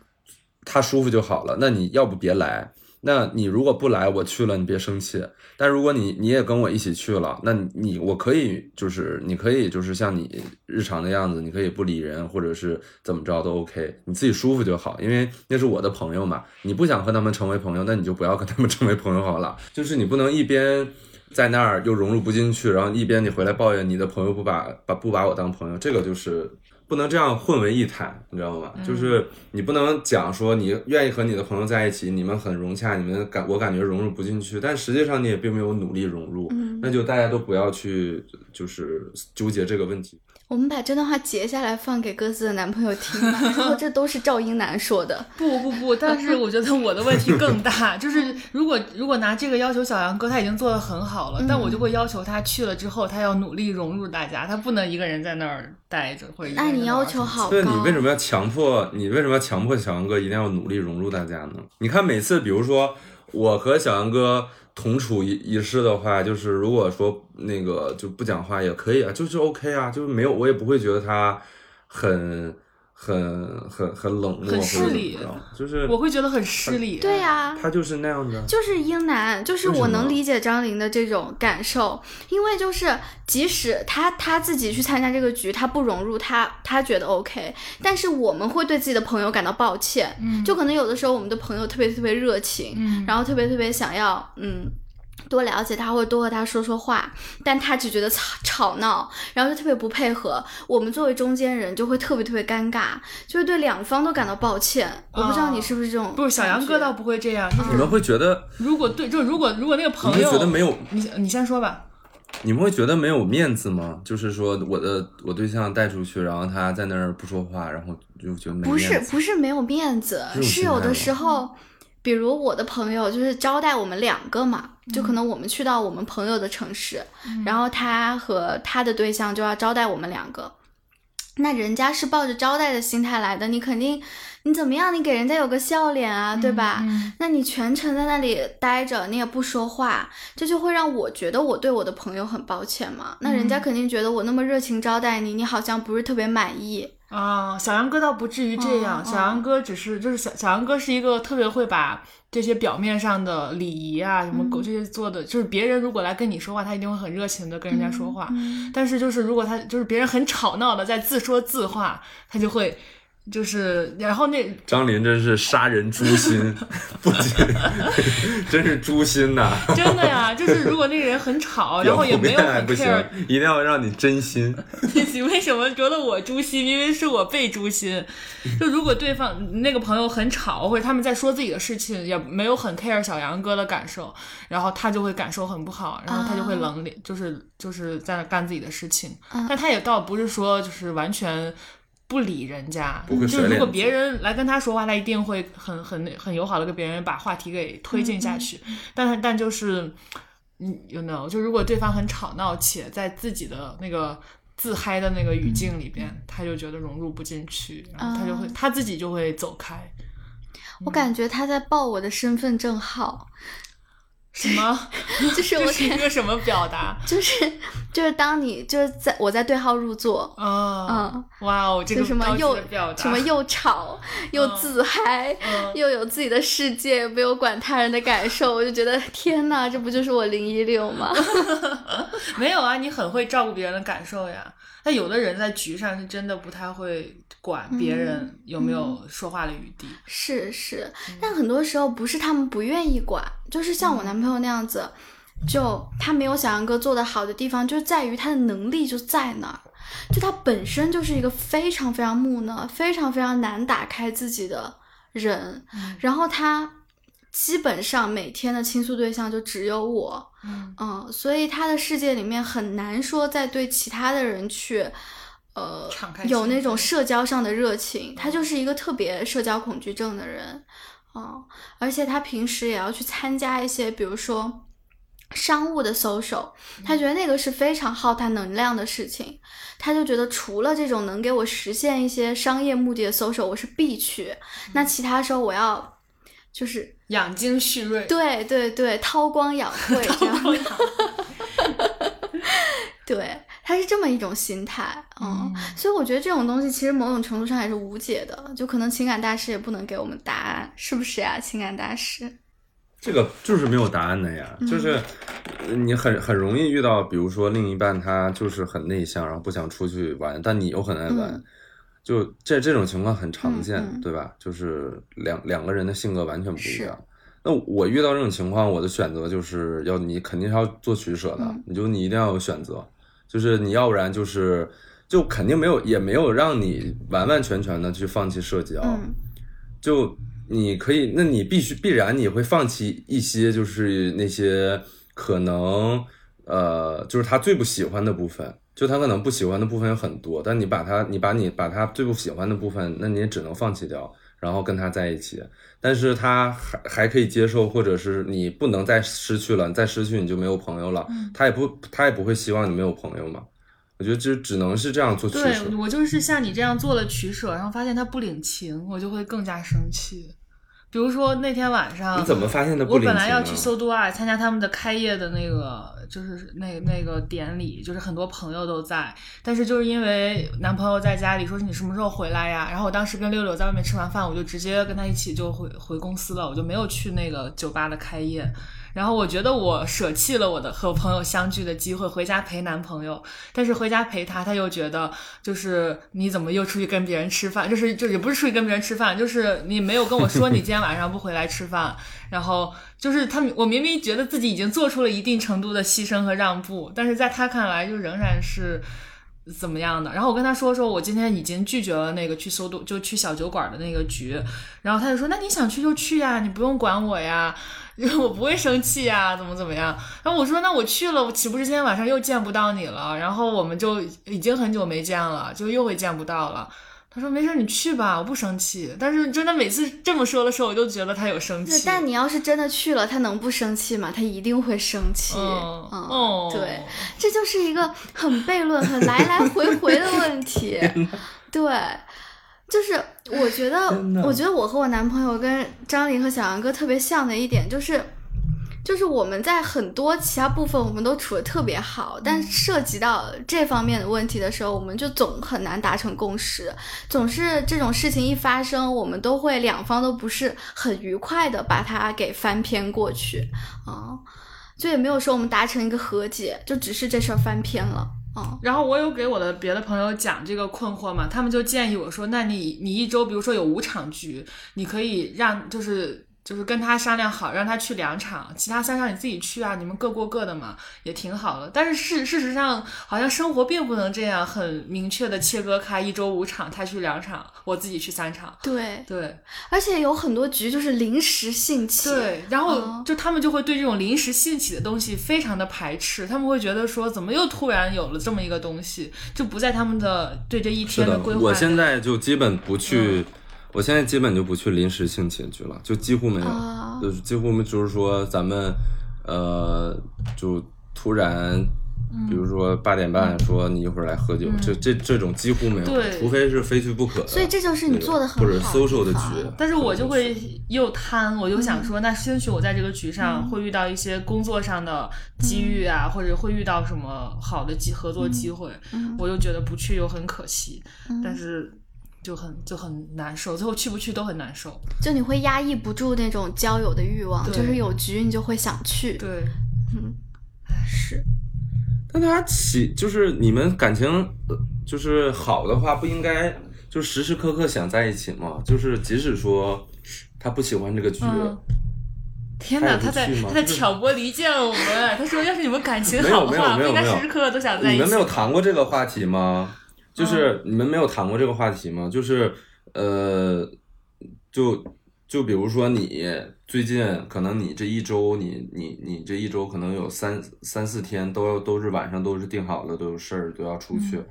[SPEAKER 2] 他舒服就好了。那你要不别来？那你如果不来，我去了你别生气。但如果你你也跟我一起去了，那你我可以就是你可以就是像你日常的样子，你可以不理人或者是怎么着都 OK，你自己舒服就好。因为那是我的朋友嘛。你不想和他们成为朋友，那你就不要跟他们成为朋友好了。就是你不能一边。在那儿又融入不进去，然后一边你回来抱怨你的朋友不把把不把我当朋友，这个就是不能这样混为一谈，你知道吗？就是你不能讲说你愿意和你的朋友在一起，你们很融洽，你们感我感觉融入不进去，但实际上你也并没有努力融入，那就大家都不要去就是纠结这个问题。
[SPEAKER 3] 我们把这段话截下来放给各自的男朋友听，然后这都是赵英男说的。
[SPEAKER 1] 不不不，但是我觉得我的问题更大，就是如果如果拿这个要求小杨哥，他已经做的很好了，但我就会要求他去了之后，他要努力融入大家，他不能一个人在那儿待着，或者
[SPEAKER 3] 那你要求好高。
[SPEAKER 2] 对，你为什么要强迫？你为什么要强迫小杨哥一定要努力融入大家呢？你看每次，比如说我和小杨哥。同处一一室的话，就是如果说那个就不讲话也可以啊，就是 OK 啊，就是没有我也不会觉得他很很很很冷漠，
[SPEAKER 1] 很失礼，
[SPEAKER 2] 就是
[SPEAKER 1] 我会觉得很失礼。
[SPEAKER 3] 对呀、
[SPEAKER 2] 他就是那样的。
[SPEAKER 3] 就是英男，就是我能理解张琳的这种感受，因为就是即使他他自己去参加这个局，他不融入，他他觉得 OK，但是我们会对自己的朋友感到抱歉，
[SPEAKER 1] 嗯
[SPEAKER 3] 就可能有的时候我们的朋友特别特别热情，
[SPEAKER 1] 嗯
[SPEAKER 3] 然后特别特别想要嗯。多了解他，或者多和他说说话，但他只觉得吵吵闹，然后就特别不配合。我们作为中间人就会特别特别尴尬，就会对两方都感到抱歉。我不知道你是不是这种，
[SPEAKER 1] 不是小杨哥倒不会这样，就
[SPEAKER 2] 你们会觉得，
[SPEAKER 1] 如果对，就如果如果那个朋友
[SPEAKER 2] 觉得没有，
[SPEAKER 1] 你你先说吧。
[SPEAKER 2] 你们会觉得没有面子吗？就是说，我的我对象带出去，然后他在那儿不说话，然后就觉得没
[SPEAKER 3] 不是。不是没有面子，是有的时候，比如我的朋友就是招待我们两个嘛，就
[SPEAKER 2] 嗯
[SPEAKER 3] 可能我们去到我们朋友的城市，然后他和他的对象就要招待我们两个，那人家是抱着招待的心态来的，你肯定你怎么样，你给人家有个笑脸啊，对吧？
[SPEAKER 1] 嗯
[SPEAKER 3] 那你全程在那里待着，你也不说话，这就会让我觉得我对我的朋友很抱歉嘛。那人家
[SPEAKER 1] 嗯
[SPEAKER 3] 肯定觉得我那么热情招待你，你好像不是特别满意。
[SPEAKER 1] 啊，小杨哥倒不至于这样，
[SPEAKER 3] 哦
[SPEAKER 1] 小杨哥只是就是小小杨哥是一个特别会把这些表面上的礼仪啊什么狗这些做的，就是别人如果来跟你说话，他一定会很热情的跟人家说话，
[SPEAKER 3] 嗯。
[SPEAKER 1] 但是就是如果他就是别人很吵闹的在自说自话，他就会就是然后那
[SPEAKER 2] 张琳真是杀人诛心，不仅真是诛心呐！
[SPEAKER 1] 真的呀，就是如果那个人很吵，然后也没有很 care，，
[SPEAKER 2] 一定要让你真心。
[SPEAKER 1] 你为什么觉得我诛心？因为是我被诛心。就如果对方那个朋友很吵，或者他们在说自己的事情，也没有很 care 小杨哥的感受，然后他就会感受很不好，然后他就会冷脸，就是就是在那干自己的事情。
[SPEAKER 3] 嗯
[SPEAKER 1] 但他也倒不是说就是完全。不理人家，
[SPEAKER 2] 不会
[SPEAKER 1] 就是如果别人来跟他说话，他一定会很很很友好的跟别人把话题给推进下去。但是但就是，嗯，you know，就如果对方很吵闹且在自己的那个自嗨的那个语境里边，他就觉得融入不进去，然后他就会、他自己就会走开。
[SPEAKER 3] 我感觉他在报我的身份证号，
[SPEAKER 1] 什么？
[SPEAKER 3] 就是我
[SPEAKER 1] 这是一个什么表达？
[SPEAKER 3] 就是就是当你就是在我在对号入座，
[SPEAKER 1] 啊、
[SPEAKER 3] 嗯，
[SPEAKER 1] 哇哦，这个
[SPEAKER 3] 什么又什么又吵又自嗨，
[SPEAKER 1] 嗯
[SPEAKER 3] 又有自己的世界，没有管他人的感受，我就觉得天呐，这不就是我零一六吗？
[SPEAKER 1] 没有啊，你很会照顾别人的感受呀。但有的人在局上是真的不太会管别人有没有说话的余地。
[SPEAKER 3] 是是，
[SPEAKER 1] 嗯
[SPEAKER 3] 但很多时候不是他们不愿意管，就是像我男朋友那样子，就他没有小杨哥做的好的地方，就在于他的能力就在那儿，就他本身就是一个非常非常木讷、非常非常难打开自己的人，
[SPEAKER 1] 嗯
[SPEAKER 3] 然后他基本上每天的倾诉对象就只有我，
[SPEAKER 1] 嗯
[SPEAKER 3] 嗯，所以他的世界里面很难说再对其他的人去，呃
[SPEAKER 1] 敞开，
[SPEAKER 3] 有那种社交上的热情。他就是一个特别社交恐惧症的人，嗯，而且他平时也要去参加一些，比如说。商务的 social，他觉得那个是非常耗他能量的事情，他就觉得除了这种能给我实现一些商业目的的 social，我是必去，那其他时候我要就是
[SPEAKER 1] 养精蓄锐。
[SPEAKER 3] 对对对，韬光养晦 这样。对，他是这么一种心态，嗯，所以我觉得这种东西其实某种程度上还是无解的，就可能情感大师也不能给我们答案，是不是呀？情感大师，
[SPEAKER 2] 这个就是没有答案的呀，就是呃你很很容易遇到，比如说另一半他就是很内向，然后不想出去玩，但你又很爱玩，
[SPEAKER 3] 嗯
[SPEAKER 2] 就这这种情况很常见，
[SPEAKER 3] 嗯嗯
[SPEAKER 2] 对吧？就是两两个人的性格完全不一样。那我遇到这种情况，我的选择就是要你肯定是要做取舍的，
[SPEAKER 3] 嗯
[SPEAKER 2] 你就你一定要有选择，就是你要不然就是就肯定没有也没有让你完完全全的去放弃社交，
[SPEAKER 3] 嗯
[SPEAKER 2] 就你可以，那你必须必然你会放弃一些，就是那些可能呃，就是他最不喜欢的部分。就他可能不喜欢的部分有很多，但你把他，你把你把他最不喜欢的部分，那你也只能放弃掉，然后跟他在一起。但是他还还可以接受，或者是你不能再失去了，你再失去你就没有朋友了。他也不他也不会希望你没有朋友嘛。我觉得就只能是这样做取舍。
[SPEAKER 1] 对我就是像你这样做了取舍，然后发现他不领情，我就会更加生气。比如说那天晚上，
[SPEAKER 2] 你怎么发现的
[SPEAKER 1] 我？本来要去搜杜爱参加他们的开业的那个，就是那那个典礼，就是很多朋友都在，但是就是因为男朋友在家里说你什么时候回来呀？然后我当时跟六六在外面吃完饭，我就直接跟他一起就回回公司了，我就没有去那个酒吧的开业。然后我觉得我舍弃了我的和朋友相聚的机会，回家陪男朋友。但是回家陪他，他又觉得就是你怎么又出去跟别人吃饭？就是就也不是出去跟别人吃饭，就是你没有跟我说你今天晚上不回来吃饭。然后就是他，我明明觉得自己已经做出了一定程度的牺牲和让步，但是在他看来就仍然是。怎么样的？然后我跟他说说，我今天已经拒绝了那个去搜毒，就去小酒馆的那个局。然后他就说，那你想去就去呀，你不用管我呀，因为我不会生气呀，怎么怎么样。然后我说，那我去了，我岂不是今天晚上又见不到你了？然后我们就已经很久没见了，就又会见不到了。他说没事，你去吧，我不生气。但是真的每次这么说的时候，我就觉得他有生气。
[SPEAKER 3] 但你要是真的去了，他能不生气吗？他一定会生气。
[SPEAKER 1] 嗯
[SPEAKER 3] 嗯
[SPEAKER 1] 哦
[SPEAKER 3] 对，这就是一个很悖论、很来来回回的问题。对，就是我觉得，我觉得我和我男朋友跟张琳和小杨哥特别像的一点就是。就是我们在很多其他部分我们都处的特别好，但涉及到这方面的问题的时候，我们就总很难达成共识，总是这种事情一发生，我们都会两方都不是很愉快的把它给翻篇过去。啊，就也没有说我们达成一个和解，就只是这事儿翻篇了啊。
[SPEAKER 1] 然后我有给我的别的朋友讲这个困惑嘛，他们就建议我说，那你你一周比如说有五场局，你可以让就是。就是跟他商量好，让他去两场，其他三场你自己去啊，你们各过各的嘛，也挺好的。但是事事实上，好像生活并不能这样很明确的切割开，一周五场，他去两场，我自己去三场。
[SPEAKER 3] 对，
[SPEAKER 1] 对
[SPEAKER 3] 而且有很多局就是临时兴起，
[SPEAKER 1] 对，然后
[SPEAKER 3] 嗯
[SPEAKER 1] 就他们就会对这种临时兴起的东西非常的排斥，他们会觉得说，怎么又突然有了这么一个东西，就不在他们的对这一
[SPEAKER 2] 天的
[SPEAKER 1] 规，划。
[SPEAKER 2] 我现在就基本不去，我现在基本就不去临时性起的局了，就几乎没有，
[SPEAKER 3] 啊
[SPEAKER 2] 就是几乎没就是说咱们呃就突然。比如说八点半说你一会儿来喝酒，这这这种几乎没有，
[SPEAKER 1] 对
[SPEAKER 2] 除非是非去不可的。
[SPEAKER 3] 所以这就是你做的很
[SPEAKER 2] 或者
[SPEAKER 3] 好
[SPEAKER 2] social 的局，
[SPEAKER 1] 但是我就会又贪，我就
[SPEAKER 3] 嗯。
[SPEAKER 1] 想说，那兴许我在这个局上会遇到一些工作上的机遇啊，或者会遇到什么好的机合作机会，
[SPEAKER 3] 嗯。
[SPEAKER 1] 我就觉得不去又很可惜，
[SPEAKER 3] 嗯。
[SPEAKER 1] 但是就很就很难受，最后去不去都很难受。
[SPEAKER 3] 就你会压抑不住那种交友的欲望，就是有局你就会想去。
[SPEAKER 1] 对，
[SPEAKER 3] 嗯，
[SPEAKER 1] 是，
[SPEAKER 2] 但他起就是你们感情呃就是好的话，不应该就时时刻刻想在一起吗？就是即使说他不喜欢这个局，
[SPEAKER 1] 嗯天哪，
[SPEAKER 2] 他
[SPEAKER 1] 在他在挑拨离间我们。他说，要是你们感情好的话，不应该时时刻刻都想在一起。
[SPEAKER 2] 你们没有谈过这个话题吗？就是你们没有谈过这个话题吗？就是呃，就就比如说你最近可能你这一周，你你你这一周可能有三三四天都都是晚上都是定好了，都有事儿都要出去。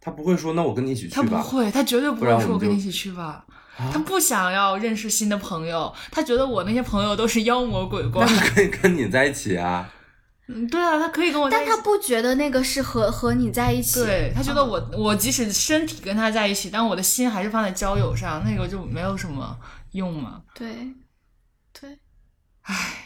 [SPEAKER 2] 他不会说那我跟你一起去吧？
[SPEAKER 1] 他不会，他绝对不会说我跟你一起去吧。
[SPEAKER 2] 啊
[SPEAKER 1] 他不想要认识新的朋友，他觉得我那些朋友都是妖魔鬼怪。
[SPEAKER 2] 那可以跟你在一起啊。
[SPEAKER 1] 嗯，对啊，他可以跟我在一起。
[SPEAKER 3] 但他不觉得那个是和和你在一起。
[SPEAKER 1] 对他觉得我、我即使身体跟他在一起，但我的心还是放在交友上，那个就没有什么用嘛。
[SPEAKER 3] 对对，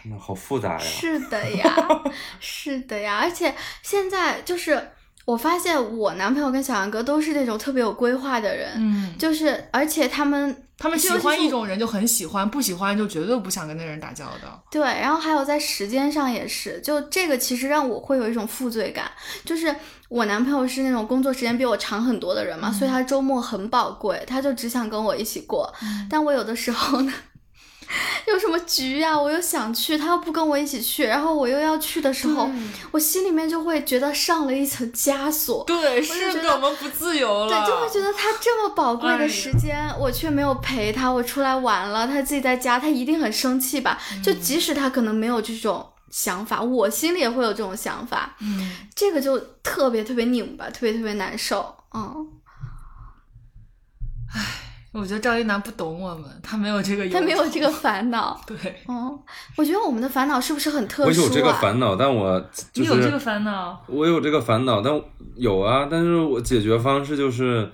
[SPEAKER 2] 那好复杂呀。
[SPEAKER 3] 是的呀，是的呀，而且现在就是我发现我男朋友跟小杨哥都是那种特别有规划的人，
[SPEAKER 1] 嗯，
[SPEAKER 3] 就是而且他们
[SPEAKER 1] 他们喜欢一种人就很喜欢，不喜欢就绝对不想跟那人打交道。
[SPEAKER 3] 对，然后还有在时间上也是，就这个其实让我会有一种负罪感，就是我男朋友是那种工作时间比我长很多的人嘛，所以他周末很宝贵，他就只想跟我一起过，但我有的时候呢。有什么局呀、我又想去，他又不跟我一起去，然后我又要去的时候，我心里面就会觉得上了一层枷锁。
[SPEAKER 1] 对，
[SPEAKER 3] 是
[SPEAKER 1] 的，我们不自由了。
[SPEAKER 3] 对，就会觉得他这么宝贵的时间，我却没有陪他，我出来玩了，他自己在家，他一定很生气吧？
[SPEAKER 1] 嗯
[SPEAKER 3] 就即使他可能没有这种想法，我心里也会有这种想法，
[SPEAKER 1] 嗯，
[SPEAKER 3] 这个就特别特别拧巴，特别特别难受。嗯，
[SPEAKER 1] 我觉得赵一楠不懂我们，他没有这个，
[SPEAKER 3] 他没有这个。烦 恼。
[SPEAKER 1] 对，
[SPEAKER 3] 嗯，我觉得我们的烦恼是不是很特殊啊？
[SPEAKER 2] 我有这个烦恼，但我就是
[SPEAKER 1] 你有这个烦恼。
[SPEAKER 2] 我有这个烦恼，但有啊，但是我解决方式就是，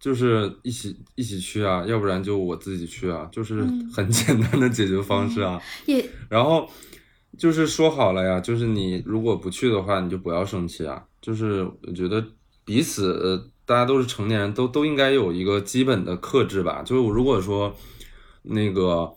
[SPEAKER 2] 就是一起一起去啊，要不然就我自己去啊，就是
[SPEAKER 3] 嗯
[SPEAKER 2] 很 简单的解决方式啊。
[SPEAKER 3] 也
[SPEAKER 2] 然后就是说好了呀，就是你如果不去的话，你就不要生气啊。就是我觉得彼此呃大家都是成年人，都都应该有一个基本的克制吧。就是如果说那个，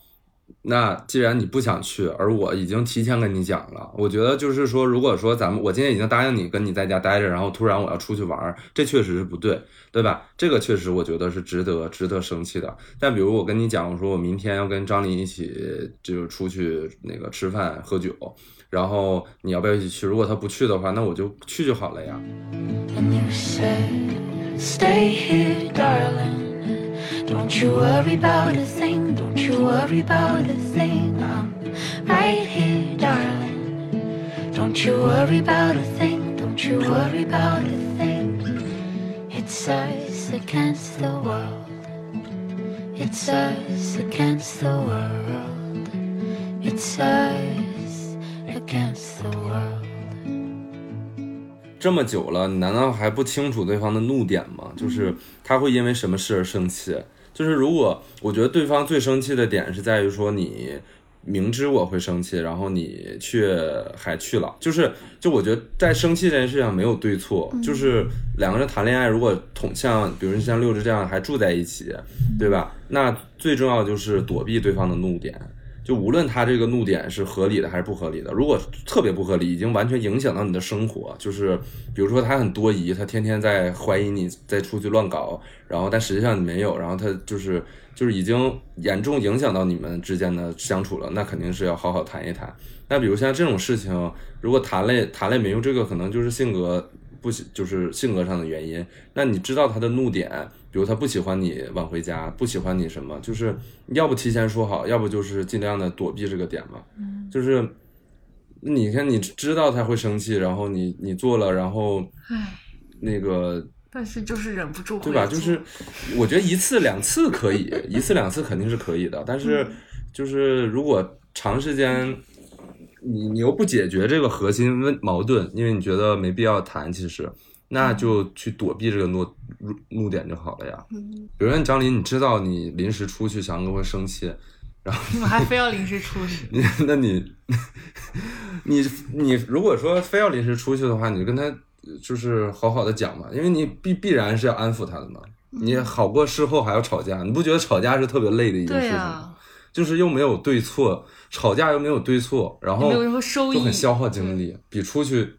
[SPEAKER 2] 那既然你不想去，而我已经提前跟你讲了，我觉得就是说，如果说咱们我今天已经答应你跟你在家待着，然后突然我要出去玩，这确实是不对，对吧？这个确实我觉得是值得值得生气的。但比如我跟你讲，我说我明天要跟张琳一起就是出去那个吃饭喝酒，然后你要不要一起去？如果他不去的话，那我就去就好了呀。
[SPEAKER 4] And you said, Stay here, darling. Don't you worry about a thing. Don't you worry about a thing. I'm right here, darling. Don't you worry about a thing. Don't you worry about a thing. It's us against the world. It's us against the world. It's us Against the world.
[SPEAKER 2] 这么久了，你难道还不清楚对方的怒点吗？就是他会因为什么事而生气？就是如果我觉得对方最生气的点是在于说你明知我会生气，然后你却还去了，就是就我觉得在生气这件事上没有对错，就是两个人谈恋爱，如果同像比如像六只这样还住在一起，对吧？那最重要就是躲避对方的怒点。就无论他这个怒点是合理的还是不合理的，如果特别不合理，已经完全影响到你的生活，就是比如说他很多疑，他天天在怀疑你在出去乱搞，然后但实际上你没有，然后他就是就是已经严重影响到你们之间的相处了，那肯定是要好好谈一谈。那比如像这种事情，如果谈了谈了没用，这个可能就是性格不喜，就是性格上的原因。那你知道他的怒点，比如他不喜欢你晚回家，不喜欢你什么，就是要不提前说好，要不就是尽量的躲避这个点嘛。就是你看你知道他会生气，然后你你做了，然后
[SPEAKER 1] 唉，
[SPEAKER 2] 那个
[SPEAKER 1] 但是就是忍不住
[SPEAKER 2] 对吧？就是我觉得一次两次可以，一次两次肯定是可以的，但是就是如果长时间。你你又不解决这个核心问矛盾，因为你觉得没必要谈，其实那就去躲避这个怒怒怒点就好了呀。
[SPEAKER 3] 嗯
[SPEAKER 2] 比如说张琳，你知道你临时出去，翔哥会生气，
[SPEAKER 1] 你们还非要临时出去，
[SPEAKER 2] 你那你你你如果说非要临时出去的话，你就跟他就是好好的讲嘛，因为你必必然是要安抚他的嘛。你好过事后还要吵架，你不觉得吵架是特别累的一件事情吗？
[SPEAKER 1] 呀，
[SPEAKER 2] 就是又没有对错，吵架又没有对错，然后
[SPEAKER 1] 也没有任何收益，
[SPEAKER 2] 就很消耗精力，比出去，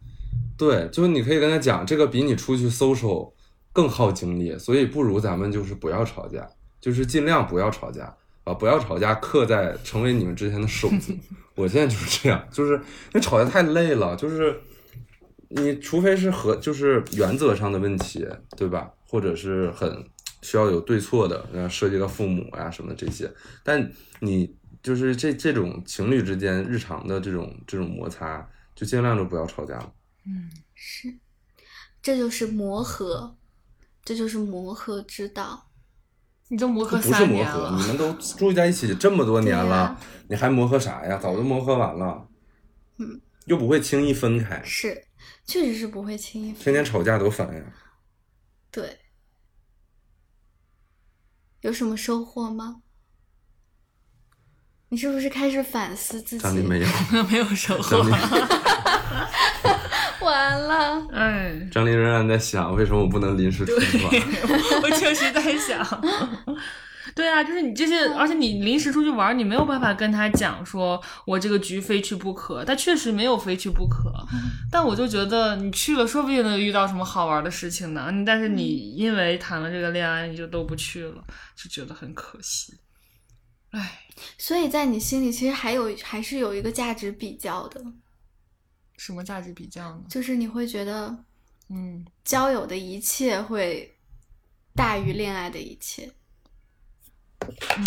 [SPEAKER 2] 对，就是你可以跟他讲，这个比你出去 social 更耗精力，所以不如咱们就是不要吵架，就是尽量不要吵架啊，不要吵架，刻在成为你们之间的手字。我现在就是这样，就是因为吵架太累了，就是你除非是和就是原则上的问题，对吧？或者是很需要有对错的，然后涉及到父母呀、什么这些，但你就是这这种情侣之间日常的这种这种摩擦，就尽量就不要吵架了。
[SPEAKER 3] 是，这就是磨合，这就是磨合之道。
[SPEAKER 1] 你都磨合
[SPEAKER 2] 不是磨合，
[SPEAKER 1] 三年了
[SPEAKER 2] 你，们都住在一起这么多年了，你还磨合啥呀？早就磨合完了。
[SPEAKER 3] 嗯，
[SPEAKER 2] 又不会轻易分开，
[SPEAKER 3] 是，确实是不会轻易分
[SPEAKER 2] 天天吵架多烦呀。
[SPEAKER 3] 对，有什么收获吗？你是不是开始反思自己？
[SPEAKER 2] 没有，
[SPEAKER 1] 没有收
[SPEAKER 2] 张
[SPEAKER 1] 获
[SPEAKER 2] 琳。
[SPEAKER 3] 完了，
[SPEAKER 1] 哎，
[SPEAKER 2] 张琳仍然在想，为什么我不能临时出去玩？
[SPEAKER 1] 我确实在想，对啊，就是你这些，而且你临时出去玩，你没有办法跟他讲说我这个局非去不可，他确实没有非去不可，但我就觉得你去了，说不定能遇到什么好玩的事情呢。但是你因为谈了这个恋爱，你就都不去了，就觉得很可惜。哎，
[SPEAKER 3] 所以在你心里其实还有还是有一个价值比较的，
[SPEAKER 1] 什么价值比较呢？
[SPEAKER 3] 就是你会觉得
[SPEAKER 1] 嗯，
[SPEAKER 3] 交友的一切会大于恋爱的一切。
[SPEAKER 1] 嗯，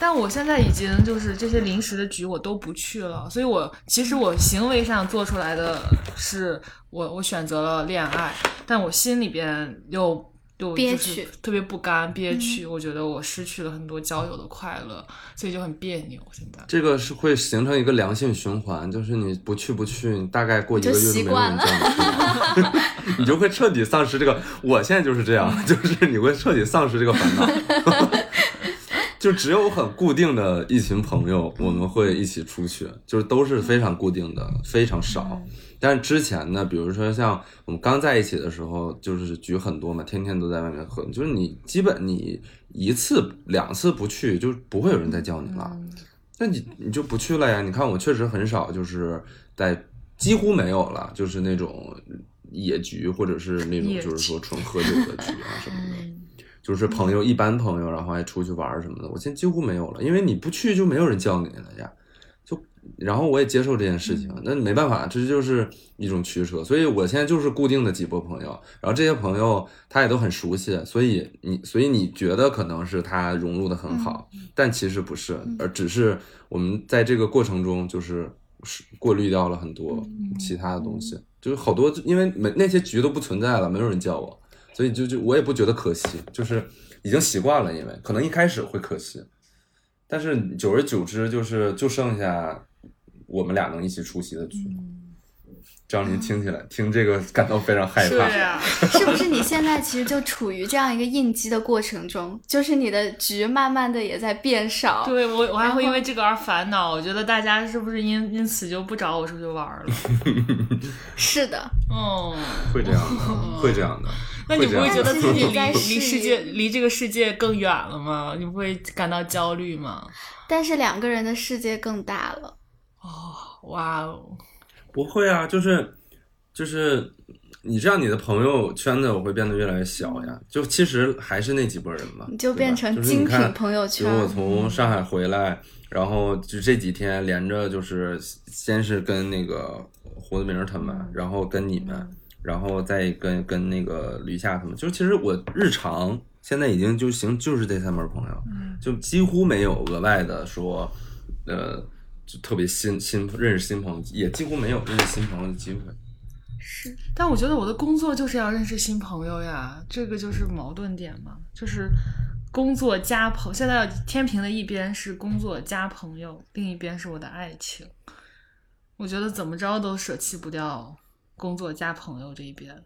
[SPEAKER 1] 但我现在已经就是这些临时的局我都不去了，所以我其实我行为上做出来的是我我选择了恋爱，但我心里边又又
[SPEAKER 3] 憋屈
[SPEAKER 1] 特别不甘憋屈，我觉得我失去了很多交友的快乐，所以就很别扭。现在
[SPEAKER 2] 这个是会形成一个良性循环，就是你不去不去，你大概过一个月
[SPEAKER 3] 就
[SPEAKER 2] 就没有人
[SPEAKER 3] 习惯了
[SPEAKER 2] 叫你去了。你就会彻底丧失这个。我现在就是这样，就是你会彻底丧失这个烦恼。就只有很固定的一群朋友，我们会一起出去，就是都是非常固定的，非常少。但是之前呢，比如说像我们刚在一起的时候，就是局很多嘛，天天都在外面喝，就是你基本你一次两次不去，就不会有人再叫你了。那你你就不去了呀？你看我确实很少，就是在几乎没有了，就是那种野局或者是那种就是说纯喝酒的局啊什么的。就是朋友，一般朋友，然后还出去玩什么的，我现在几乎没有了，因为你不去就没有人叫你了呀。就，然后我也接受这件事情，那没办法，这就是一种取舍。所以我现在就是固定的几波朋友，然后这些朋友他也都很熟悉，所以你，所以你觉得可能是他融入的很好，但其实不是，而只是我们在这个过程中就是是过滤掉了很多其他的东西，就是好多因为没那些局都不存在了，没有人叫我。所以就就我也不觉得可惜，就是已经习惯了，因为可能一开始会可惜，但是久而久之，就是就剩下我们俩能一起出席的局。张琳听起来听这个感到非常害
[SPEAKER 1] 是
[SPEAKER 2] 怕，
[SPEAKER 3] 是不是你现在其实就处于这样一个应激的过程中？就是你的局慢慢的也在变少。
[SPEAKER 1] 对我我还会因为这个而烦恼。我觉得大家是不是因因此就不找我出去玩儿了？
[SPEAKER 3] 是的，
[SPEAKER 1] 嗯，
[SPEAKER 2] 会这样的，会这样的。
[SPEAKER 1] 那你不会觉得自己离离世界离这个世界更远了吗？你不会感到焦虑吗？
[SPEAKER 3] 但是两个人的世界更大了。
[SPEAKER 1] 哇哦，
[SPEAKER 2] 不会啊，就是就是你这样，你的朋友圈子我会变得越来越小呀。就其实还是那几拨人嘛，
[SPEAKER 3] 你就变成
[SPEAKER 2] 就是你
[SPEAKER 3] 精品
[SPEAKER 2] 看
[SPEAKER 3] 朋友圈
[SPEAKER 2] 比如我从上海回来，然后就这几天连着就是先是跟那个胡子明他们，然后跟你们，然后再跟跟那个吕夏他们，就是其实我日常现在已经就行，就是这三门朋友，就几乎没有额外的说，呃，就特别新新认识新朋友，也几乎没有认识新朋友的机会。
[SPEAKER 3] 是，
[SPEAKER 1] 但我觉得我的工作就是要认识新朋友呀，这个就是矛盾点嘛，就是工作加朋。现在天平的一边是工作加朋友，另一边是我的爱情。我觉得怎么着都舍弃不掉工作加朋友这一边。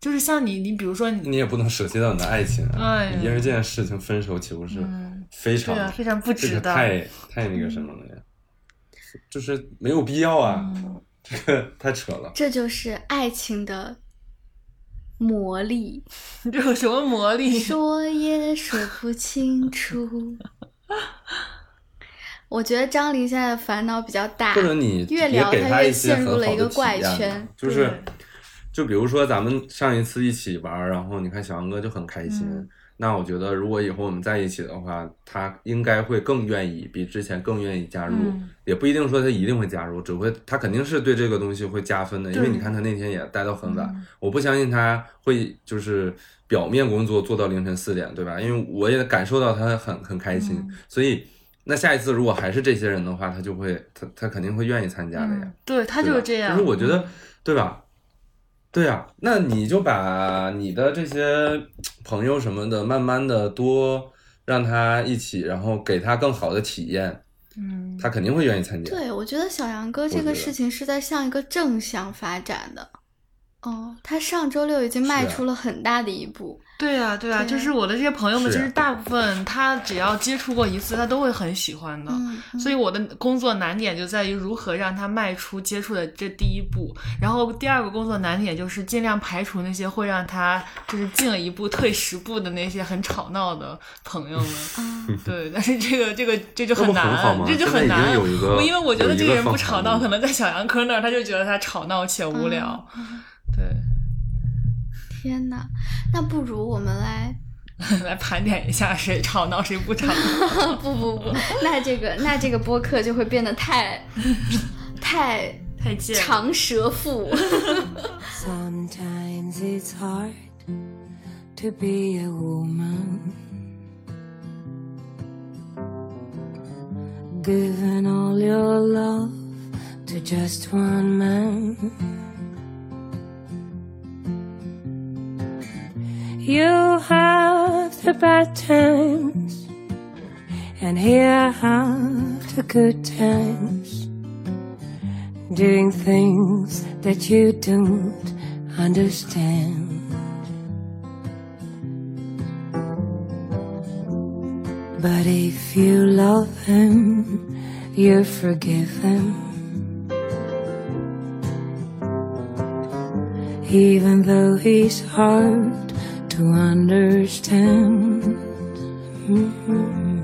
[SPEAKER 1] 就是像你，你比如说你，
[SPEAKER 2] 你也不能舍弃掉你的爱情啊！
[SPEAKER 1] 哎
[SPEAKER 2] 因为这件事情分手，岂不是非常、
[SPEAKER 1] 非常不值得。
[SPEAKER 2] 太太那个什么了呀？就是没有必要啊！
[SPEAKER 1] 嗯
[SPEAKER 2] 这个太扯了。
[SPEAKER 3] 这就是爱情的魔力，
[SPEAKER 1] 这有什么魔力？
[SPEAKER 3] 说也说不清楚。我觉得张琳现在的烦恼比较大，
[SPEAKER 2] 或者你
[SPEAKER 3] 越聊他越
[SPEAKER 2] 他一些
[SPEAKER 3] 陷入了一个怪圈。
[SPEAKER 2] 就是就比如说咱们上一次一起玩，然后你看小杨哥就很开心。
[SPEAKER 1] 嗯
[SPEAKER 2] 那我觉得如果以后我们在一起的话，他应该会更愿意，比之前更愿意加入。
[SPEAKER 1] 嗯
[SPEAKER 2] 也不一定说他一定会加入，只会他肯定是对这个东西会加分的，因为你看他那天也待到很晚，
[SPEAKER 1] 嗯
[SPEAKER 2] 我不相信他会就是表面工作做到凌晨四点，对吧？因为我也感受到他很很开心，
[SPEAKER 1] 嗯
[SPEAKER 2] 所以那下一次如果还是这些人的话，他就会他他肯定会愿意参加的呀。
[SPEAKER 1] 嗯，对他就是这样。
[SPEAKER 2] 就是我觉得
[SPEAKER 1] 嗯，
[SPEAKER 2] 对吧？对呀、那你就把你的这些朋友什么的，慢慢的多让他一起，然后给他更好的体验，
[SPEAKER 1] 嗯，
[SPEAKER 2] 他肯定会愿意参加。
[SPEAKER 3] 对，我觉得小杨哥这个事情是在向一个正向发展的。哦，他上周六已经迈出了很大的一步。
[SPEAKER 1] 对啊，对啊，
[SPEAKER 3] 对
[SPEAKER 1] 就是我的这些朋友们，其实大部分他只要接触过一次，他都会很喜欢的。所以我的工作难点就在于如何让他迈出接触的这第一步，然后第二个工作难点就是尽量排除那些会让他就是进了一步退十步的那些很吵闹的朋友们。
[SPEAKER 3] 嗯
[SPEAKER 1] 对，但是这个这个这就
[SPEAKER 2] 很
[SPEAKER 1] 难，这就很难。我因为我觉得这个人不吵闹，可能在小杨科那儿他就觉得他吵闹且无聊。
[SPEAKER 3] 嗯
[SPEAKER 1] 对，
[SPEAKER 3] 天哪，那不如我们来，
[SPEAKER 1] 来盘点一下谁吵闹谁不吵闹。
[SPEAKER 3] 不不不，那这个那这个播客就会变得太太
[SPEAKER 1] 太。
[SPEAKER 3] 长舌妇。
[SPEAKER 5] Sometimes it's hard to be a woman. Giving all your love to just one man. You have the bad times, and here have the good times. doing things that you don't understand. But if you love him, you forgive him. Even though he's hard to understand. Mhm.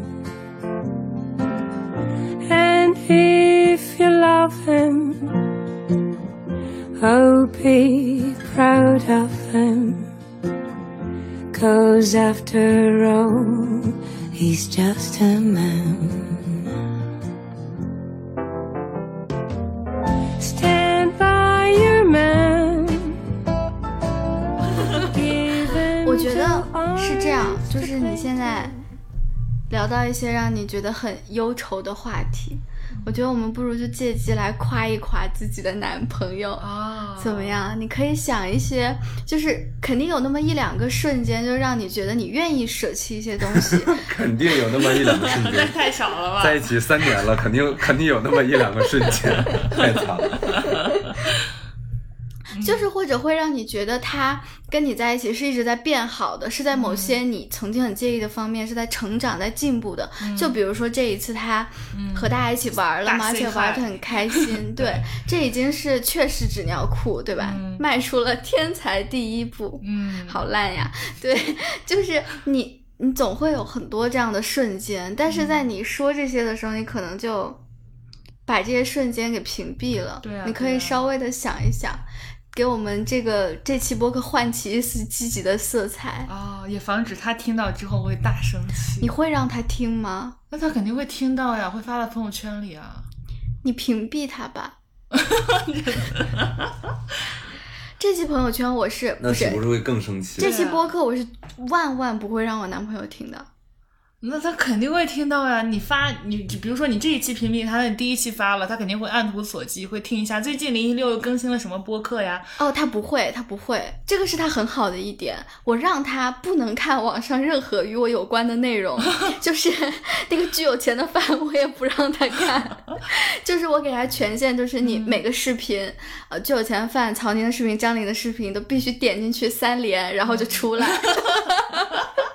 [SPEAKER 5] And if you love him, oh, be proud of him. Cause after all, he's just a man.
[SPEAKER 3] 是这样，就是你现在聊到一些让你觉得很忧愁的话题，我觉得我们不如就借机来夸一夸自己的男朋友。
[SPEAKER 1] 啊，
[SPEAKER 3] 怎么？样？你可以想一些，就是肯定有那么一两个瞬间，就让你觉得你愿意舍弃一些东西。
[SPEAKER 2] 肯定有那么一两个瞬
[SPEAKER 1] 那
[SPEAKER 2] 间，
[SPEAKER 1] 太少了吧？
[SPEAKER 2] 在一起三年了，肯定肯定有那么一两个瞬间，太惨了。
[SPEAKER 3] 就是或者会让你觉得他跟你在一起是一直在变好的，是在某些你曾经很介意的方面是在成长、在进步的。就比如说这一次他和大家一起玩了嘛，而且玩的很开心。对，这已经是确实纸尿裤，对吧？迈出了天才第一步。
[SPEAKER 1] 嗯，
[SPEAKER 3] 好烂呀！对，就是你，你总会有很多这样的瞬间，但是在你说这些的时候，你可能就把这些瞬间给屏蔽了。
[SPEAKER 1] 对啊
[SPEAKER 3] 你可以稍微的想一想，给我们这个这期播客唤起一丝积极的色彩。
[SPEAKER 1] 哦，也防止他听到之后会大生气。
[SPEAKER 3] 你会让他听吗？
[SPEAKER 1] 那他肯定会听到呀，会发到朋友圈里啊。
[SPEAKER 3] 你屏蔽他吧。这期朋友圈我是
[SPEAKER 2] 那
[SPEAKER 3] 不是
[SPEAKER 2] 岂不是会更生气？
[SPEAKER 3] 这期播客我是万万不会让我男朋友听的。
[SPEAKER 1] 那他肯定会听到呀！你发你，就比如说你这一期屏蔽他，你第一期发了，他肯定会按图索骥，会听一下最近零一六又更新了什么播客呀？
[SPEAKER 3] 哦，他不会，他不会，这个是他很好的一点。我让他不能看网上任何与我有关的内容，就是那个巨有钱的饭，我也不让他看。就是我给他权限，就是你每个视频，呃，巨有钱的饭、曹宁的视频、张琳的视频都必须点进去三连，然后就出来。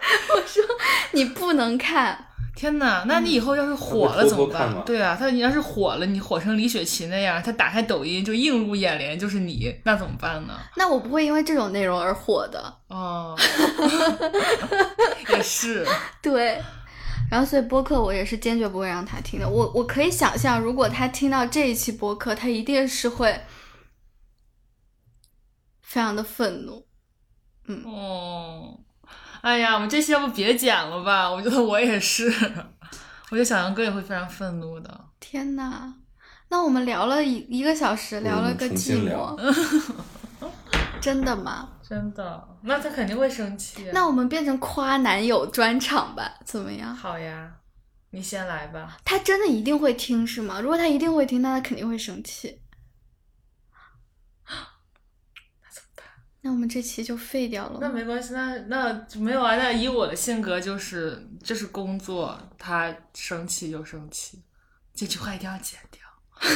[SPEAKER 3] 我说你不能看，
[SPEAKER 1] 天哪！那你以后要是火了怎么办？对啊，他你要是火了，你火成李雪琴那样，他打开抖音就映入眼帘就是你，那怎么办呢？
[SPEAKER 3] 那我不会因为这种内容而火的。
[SPEAKER 1] 哦，也是，
[SPEAKER 3] 对，然后所以播客我也是坚决不会让他听的。我我可以想象，如果他听到这一期播客，他一定是会非常的愤怒。
[SPEAKER 1] 嗯哦，哎呀，我们这期要不别剪了吧？我觉得我也是，我觉得小杨哥也会非常愤怒的。
[SPEAKER 3] 天呐，那我们聊了一一个小时，聊了个寂寞，真的吗？
[SPEAKER 1] 真的，那他肯定会生气。
[SPEAKER 3] 那我们变成夸男友专场吧，怎么样？
[SPEAKER 1] 好呀，你先来吧。
[SPEAKER 3] 他真的一定会听是吗？如果他一定会听，那他肯定会生气。那我们这期就废掉了。
[SPEAKER 1] 那没关系，那那没有啊。那以我的性格，就是这是工作，他生气就生气，这句话一定要剪掉。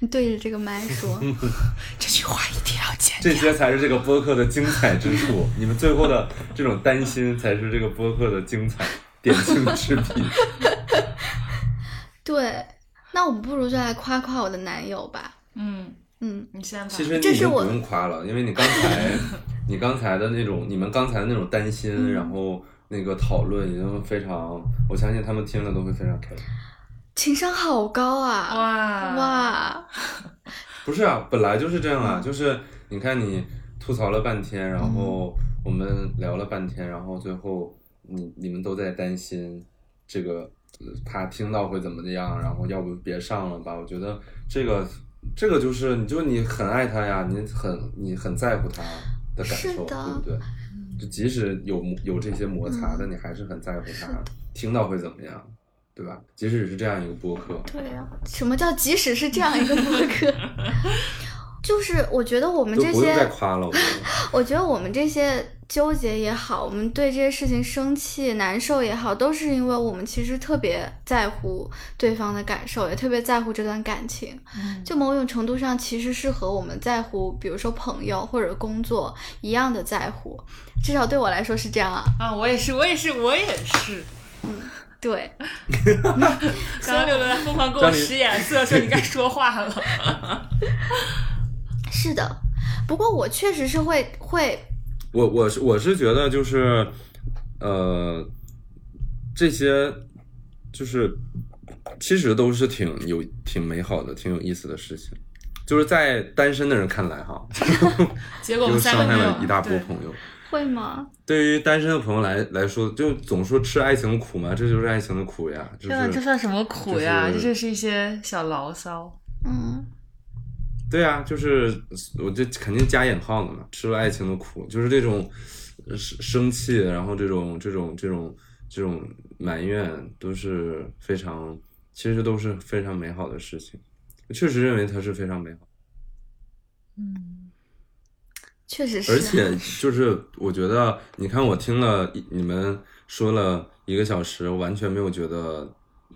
[SPEAKER 3] 你对着这个麦说，
[SPEAKER 1] 这句话一定要剪掉
[SPEAKER 2] 这些才是这个播客的精彩之处。你们最后的这种担心，才是这个播客的精彩点睛之笔。
[SPEAKER 3] 对，那我们不如就来夸夸我的男友吧。
[SPEAKER 1] 嗯，
[SPEAKER 3] 嗯，
[SPEAKER 1] 你先吧。
[SPEAKER 2] 其实你
[SPEAKER 3] 这是我
[SPEAKER 2] 不用夸了，因为你刚才 你刚才的那种，你们刚才的那种担心，
[SPEAKER 3] 嗯
[SPEAKER 2] 然后那个讨论已经非常，我相信他们听了都会非常开心。
[SPEAKER 3] 情商好高啊！
[SPEAKER 1] 哇
[SPEAKER 3] 哇，
[SPEAKER 2] 不是啊，本来就是这样啊，就是你看你吐槽了半天，然后我们聊了半天，然后最后你你们都在担心这个呃怕听到会怎么样，然后要不别上了吧？我觉得这个这个就是你就你很爱他呀，你很你很在乎他的感受，对不对？就即使有有这些摩擦，但你还是很在乎他，听到会怎么样，对吧？即使是这样一个播客，
[SPEAKER 3] 对呀、什么叫即使是这样一个播客？就是我觉得我们这
[SPEAKER 2] 些不用再
[SPEAKER 3] 些，
[SPEAKER 2] 夸了，我觉得。
[SPEAKER 3] 我觉得我们这些纠结也好，我们对这些事情生气、难受也好，都是因为我们其实特别在乎对方的感受，也特别在乎这段感情。就某种程度上，其实是和我们在乎，比如说朋友或者工作一样的在乎。至少对我来说是这样啊。
[SPEAKER 1] 啊，我也是，我也是，我也是。
[SPEAKER 3] 嗯对，
[SPEAKER 1] 刚刚六六在疯狂给我使眼色，说你该说话了。
[SPEAKER 3] 是的。不过我确实是会会，
[SPEAKER 2] 我我是我是觉得就是，呃，这些就是其实都是挺有挺美好的、挺有意思的事情。就是在单身的人看来哈，
[SPEAKER 1] 结果我
[SPEAKER 2] 就
[SPEAKER 1] 们三个没有
[SPEAKER 2] 伤害了一大波朋友。
[SPEAKER 3] 会吗？
[SPEAKER 2] 对于单身的朋友来来说，就总说吃爱情苦嘛，这就是爱情的苦呀。就
[SPEAKER 1] 天呐，这算什么苦呀？
[SPEAKER 2] 就是
[SPEAKER 1] 这就是一些小牢骚。
[SPEAKER 3] 嗯，
[SPEAKER 2] 对啊，就是我这肯定加引号的嘛，吃了爱情的苦，就是这种呃生生气，然后这种这种这种这种埋怨都是非常，其实都是非常美好的事情。确实认为它是非常美好，
[SPEAKER 1] 嗯，
[SPEAKER 3] 确实是。
[SPEAKER 2] 而且就是我觉得，你看我听了你们说了一个小时，完全没有觉得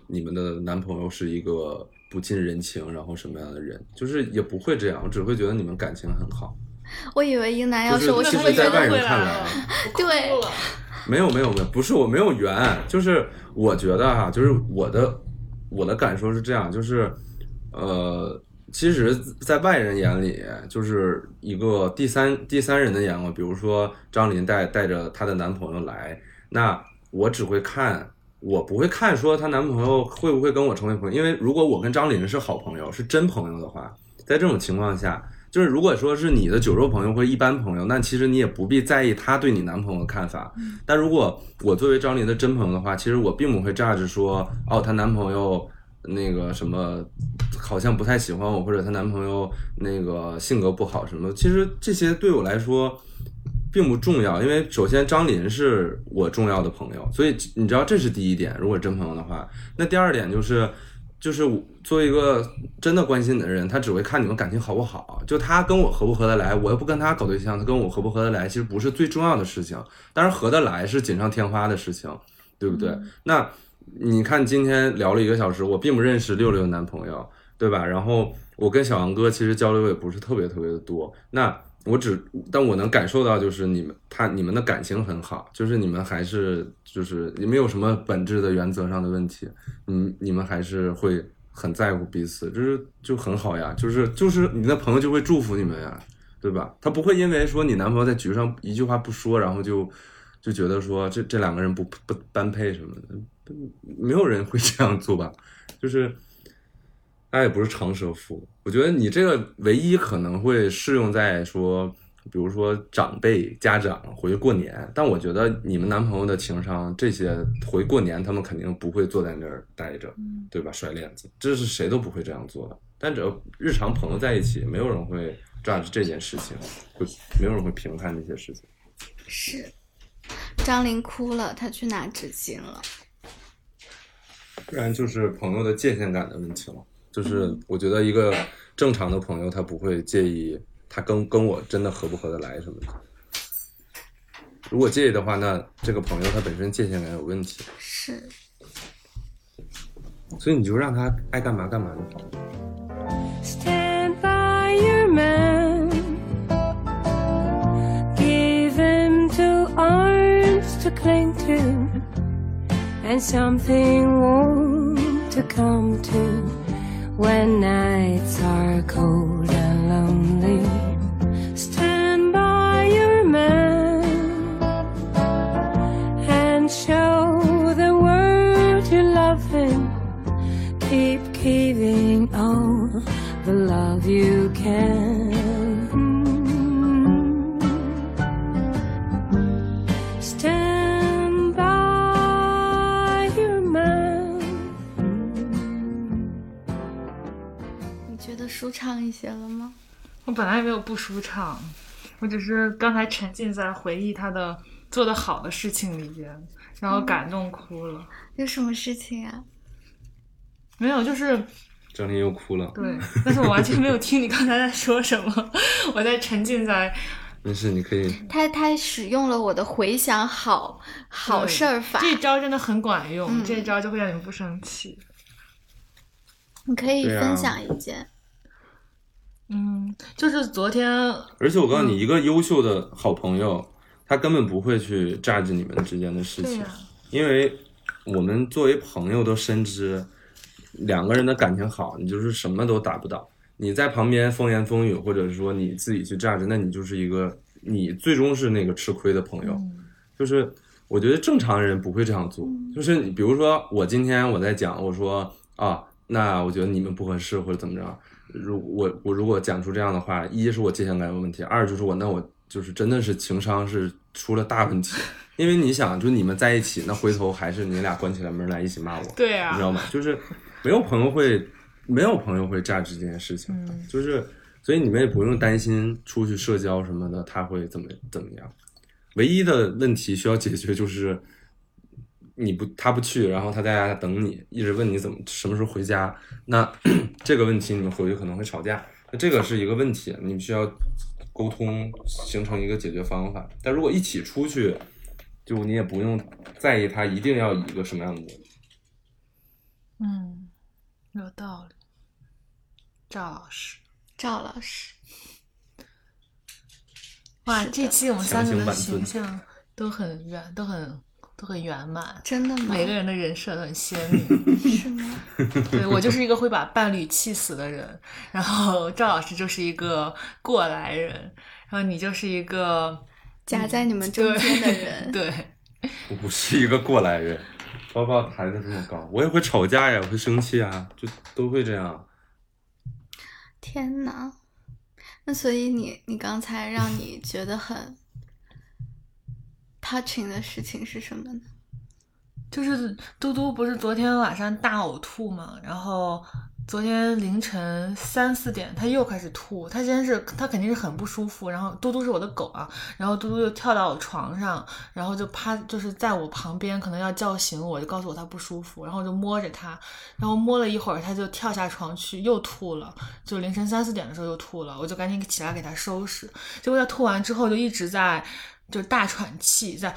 [SPEAKER 2] 你们的男朋友是一个不近人情，然后什么样的人，就是也不会这样，我只会觉得你们感情很好。
[SPEAKER 3] 我以为英男要
[SPEAKER 2] 就是
[SPEAKER 3] 说，我
[SPEAKER 2] 其实在外人看来
[SPEAKER 3] 对
[SPEAKER 2] 没有没有没有，不是我没有缘，就是我觉得哈、就是我的我的感受是这样，就是呃，其实，在外人眼里，就是一个第三第三人的眼光，比如说张琳带带着她的男朋友来，那我只会看。我不会看说她男朋友会不会跟我成为朋友，因为如果我跟张琳是好朋友，是真朋友的话，在这种情况下，就是如果说是你的酒肉朋友或者一般朋友，那其实你也不必在意她对你男朋友的看法。但如果我作为张琳的真朋友的话，其实我并不会榨着说，哦，她男朋友那个什么好像不太喜欢我，或者她男朋友那个性格不好什么的。其实这些对我来说并不重要，因为首先张琳是我重要的朋友，所以你知道这是第一点。如果真朋友的话，那第二点就是。就是我作为一个真的关心你的人，他只会看你们感情好不好。就他跟我合不合得来，我又不跟他搞对象，他跟我合不合得来，其实不是最重要的事情。当然合得来是锦上添花的事情，对不对？那你看今天聊了一个小时，我并不认识六六的男朋友，对吧？然后我跟小杨哥其实交流也不是特别特别的多。那我只，但我能感受到，就是你们他你们的感情很好，就是你们还是就是也没有什么本质的原则上的问题，嗯你们还是会很在乎彼此，就是就很好呀，就是就是你的朋友就会祝福你们呀，对吧？他不会因为说你男朋友在局上一句话不说，然后就就觉得说这这两个人不不般配什么的，没有人会这样做吧？就是。他也不是长舌妇，我觉得你这个唯一可能会适用在说，比如说长辈、家长回去过年，但我觉得你们男朋友的情商，这些回过年他们肯定不会坐在那儿待着，对吧？甩脸子，这是谁都不会这样做的。但只要日常朋友在一起，没有人会 judge 这件事情，会没有人会评判这些事情。
[SPEAKER 3] 是，张琳哭了，她去拿纸巾了。
[SPEAKER 2] 不然就是朋友的界限感的问题了。就是我觉得一个正常的朋友，他不会介意他跟跟我真的合不合得来什么的。如果介意的话，那这个朋友他本身界限感有问题，
[SPEAKER 3] 是，
[SPEAKER 2] 所以你就让他爱干嘛干嘛就好。
[SPEAKER 5] Stand by your man. Give him two arms to cling to, and something warm to come to when nights are cold and lonely. Stand by your man and show the world you love him. Keep giving all the love you can.
[SPEAKER 3] 觉得舒畅一些了吗？
[SPEAKER 1] 我本来也没有不舒畅，我只是刚才沉浸在回忆他的做的好的事情里边，然后感动哭了。
[SPEAKER 3] 有什么事情啊？
[SPEAKER 1] 没有，就是
[SPEAKER 2] 张琳又哭了，
[SPEAKER 1] 对，但是我完全没有听你刚才在说什么，我在沉浸在
[SPEAKER 2] 没事，你可以。
[SPEAKER 3] 他他使用了我的回想好好事儿法，
[SPEAKER 1] 这招真的很管用，
[SPEAKER 3] 嗯
[SPEAKER 1] 这招就会让你们不生气。
[SPEAKER 3] 你可以分享一件。
[SPEAKER 1] 嗯，就是昨天
[SPEAKER 2] 而且我告诉
[SPEAKER 1] 嗯
[SPEAKER 2] 你，一个优秀的好朋友，他根本不会去 judge 你们之间的事情，因为我们作为朋友都深知，两个人的感情好，你就是什么都打不倒。你在旁边风言风语，或者是说你自己去 judge，那你就是一个你最终是那个吃亏的朋友。
[SPEAKER 1] 嗯
[SPEAKER 2] 就是我觉得正常人不会这样做。就是你比如说我今天我在讲，我说啊，那我觉得你们不合适或者怎么着。如我我如果讲出这样的话，一是我界限感有问题，二就是我那我就是真的是情商是出了大问题。因为你想，就你们在一起，那回头还是你俩关起来门来一起骂我，
[SPEAKER 1] 对啊
[SPEAKER 2] 你知道吗？就是没有朋友会，没有朋友会 judge 这件事情，
[SPEAKER 1] 嗯
[SPEAKER 2] 就是所以你们也不用担心出去社交什么的他会怎么怎么样。唯一的问题需要解决就是你不他不去，然后他在家等你，一直问你怎么什么时候回家。那 这个问题你们回去可能会吵架，那这个是一个问题，你们需要沟通形成一个解决方法。但如果一起出去，就你也不用在意他一定要以一个什么样的。
[SPEAKER 1] 嗯，有道理。赵老师，
[SPEAKER 3] 赵老师，
[SPEAKER 1] 哇，这期我们三个人的形象都很圆，都很都很圆满，
[SPEAKER 3] 真的吗？
[SPEAKER 1] 每个人的人设都很鲜明。
[SPEAKER 3] 是吗？
[SPEAKER 1] 对我就是一个会把伴侣气死的人，然后赵老师就是一个过来人，然后你就是一个
[SPEAKER 3] 夹在你们中间的人，
[SPEAKER 1] 对，
[SPEAKER 2] 我不是一个过来人，不要把我抬得这么高，我也会吵架呀，我会生气啊，就都会这样。
[SPEAKER 3] 天呐，那所以你你刚才让你觉得很 touching 的事情是什么呢？
[SPEAKER 1] 就是嘟嘟不是昨天晚上大呕吐嘛，然后昨天凌晨三四点他又开始吐，他先是他肯定是很不舒服，然后嘟嘟是我的狗啊，然后嘟嘟又跳到我床上，然后就趴就是在我旁边，可能要叫醒我，就告诉我他不舒服，然后就摸着他，然后摸了一会儿他就跳下床去又吐了，就凌晨三四点的时候又吐了，我就赶紧起来给他收拾，结果他吐完之后就一直在。就是大喘气，在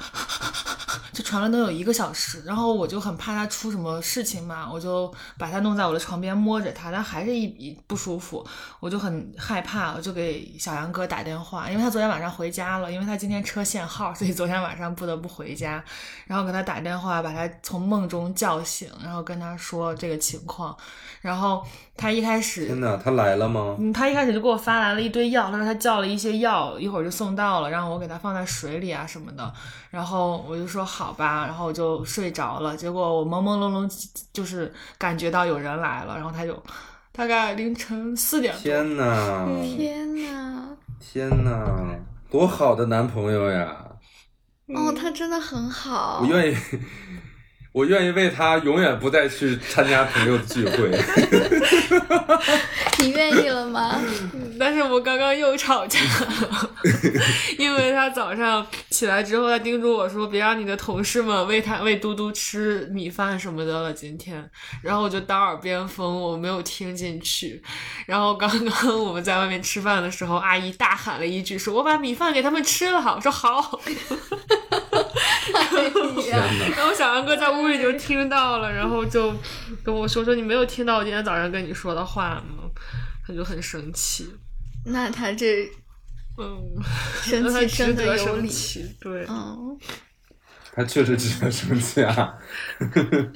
[SPEAKER 1] 就喘了能有一个小时，然后我就很怕他出什么事情嘛，我就把他弄在我的床边摸着他，但还是一一不舒服，我就很害怕，我就给小杨哥打电话，因为他昨天晚上回家了，因为他今天车限号，所以昨天晚上不得不回家，然后给他打电话，把他从梦中叫醒，然后跟他说这个情况，然后他一开始
[SPEAKER 2] 天哪，他来了吗？
[SPEAKER 1] 嗯，他一开始就给我发来了一堆药，他说他叫了一些药，一会儿就送到了，然后我给他放在水里啊什么的。然后我就说好吧，然后我就睡着了。结果我朦朦胧胧就是感觉到有人来了，然后他就大概凌晨四点多，
[SPEAKER 2] 天呐，
[SPEAKER 3] 天呐，
[SPEAKER 2] 天呐，多好的男朋友呀！
[SPEAKER 3] 哦，他真的很好
[SPEAKER 2] 我，愿意，我愿意为他永远不再去参加朋友的聚会。
[SPEAKER 3] 你愿意了吗？
[SPEAKER 1] 但是我刚刚又吵架了，因为他早上起来之后，他叮嘱我说别让你的同事们喂他喂嘟嘟吃米饭什么的了，今天，然后我就当耳边风，我没有听进去。然后刚刚我们在外面吃饭的时候，阿姨大喊了一句说：“我把米饭给他们吃了。”我说好。然后小杨哥在屋里就听到了，然后就跟我说说你没有听到我今天早上跟你说的话吗？他就很生气。
[SPEAKER 3] 那他这，
[SPEAKER 1] 嗯，
[SPEAKER 3] 生气 生的
[SPEAKER 1] 得
[SPEAKER 3] 有理，
[SPEAKER 1] 生气，对，
[SPEAKER 3] 嗯，
[SPEAKER 2] 他确实值得生气啊！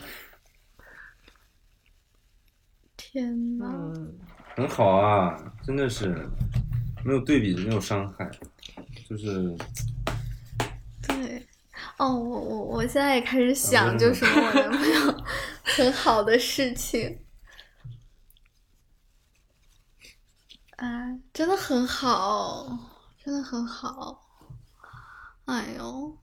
[SPEAKER 3] 天呐，
[SPEAKER 1] 嗯，
[SPEAKER 2] 很好啊，真的是没有对比就，没有伤害，就是
[SPEAKER 3] 对。哦，我我我现在也开始
[SPEAKER 2] 啊
[SPEAKER 3] 想，就是我男朋友很好的事情，哎，真的很好，真的很好。哎呦，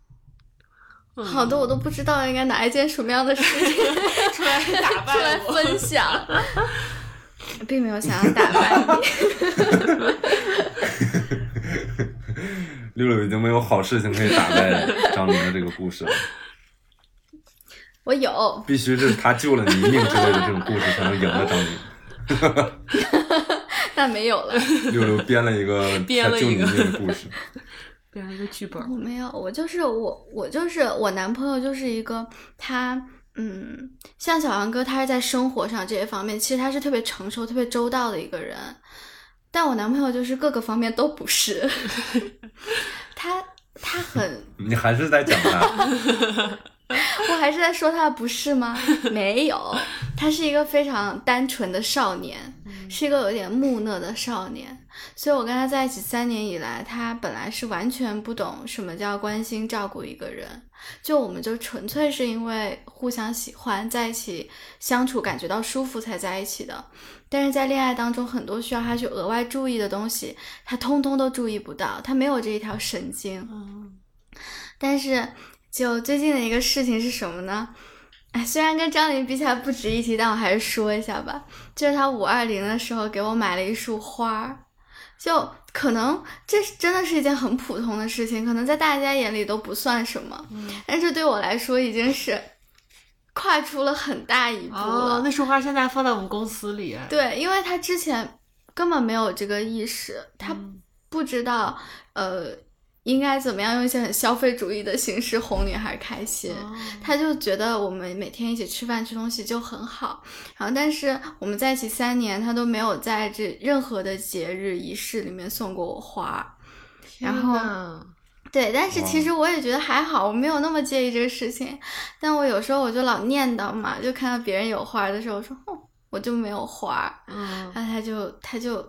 [SPEAKER 1] 嗯。
[SPEAKER 3] 好的，我都不知道应该拿一件什么样的事情
[SPEAKER 1] 出来 打
[SPEAKER 3] 出来，分享，并没有想要打败你。
[SPEAKER 2] 六六已经没有好事情可以打败张琳的这个故事了，
[SPEAKER 3] 我有，
[SPEAKER 2] 必须是他救了你一命之类的这种故事才能赢了张琳。
[SPEAKER 3] 但没有了。
[SPEAKER 2] 六六编了一个
[SPEAKER 1] 编了一个
[SPEAKER 2] 他救你命的故事。
[SPEAKER 1] 编了一个剧本。
[SPEAKER 3] 我没有，我就是我，我就是我男朋友，就是一个他，嗯，像小杨哥，他是在生活上这些方面，其实他是特别成熟、特别周到的一个人，但我男朋友就是各个方面都不是，他他很，
[SPEAKER 2] 你还是在讲他，
[SPEAKER 3] 我还是在说他不是吗？没有，他是一个非常单纯的少年，是一个有点木讷的少年。所以我跟他在一起三年以来，他本来是完全不懂什么叫关心照顾一个人，就我们就纯粹是因为互相喜欢，在一起相处感觉到舒服才在一起的。但是在恋爱当中，很多需要他去额外注意的东西，他通通都注意不到，他没有这一条神经。
[SPEAKER 1] 嗯，
[SPEAKER 3] 但是就最近的一个事情是什么呢？哎，虽然跟张琳比起来不值一提，但我还是说一下吧。就是他五二零的时候给我买了一束花儿，就可能这是真的是一件很普通的事情，可能在大家眼里都不算什么，但是对我来说已经是跨出了很大一步了。
[SPEAKER 1] 哦，那束花现在放在我们公司里。
[SPEAKER 3] 对，因为他之前根本没有这个意识，他
[SPEAKER 1] 嗯
[SPEAKER 3] 不知道呃应该怎么样用一些很消费主义的形式哄女孩开心。
[SPEAKER 1] 哦
[SPEAKER 3] 他就觉得我们每天一起吃饭吃东西就很好，然后但是我们在一起三年，他都没有在这任何的节日仪式里面送过我花。然后对，但是其实我也觉得还好，我没有那么介意这个事情。但我有时候我就老念叨嘛，就看到别人有花的时候，我说哦，我就没有花。
[SPEAKER 1] 嗯，
[SPEAKER 3] 然后他就他就，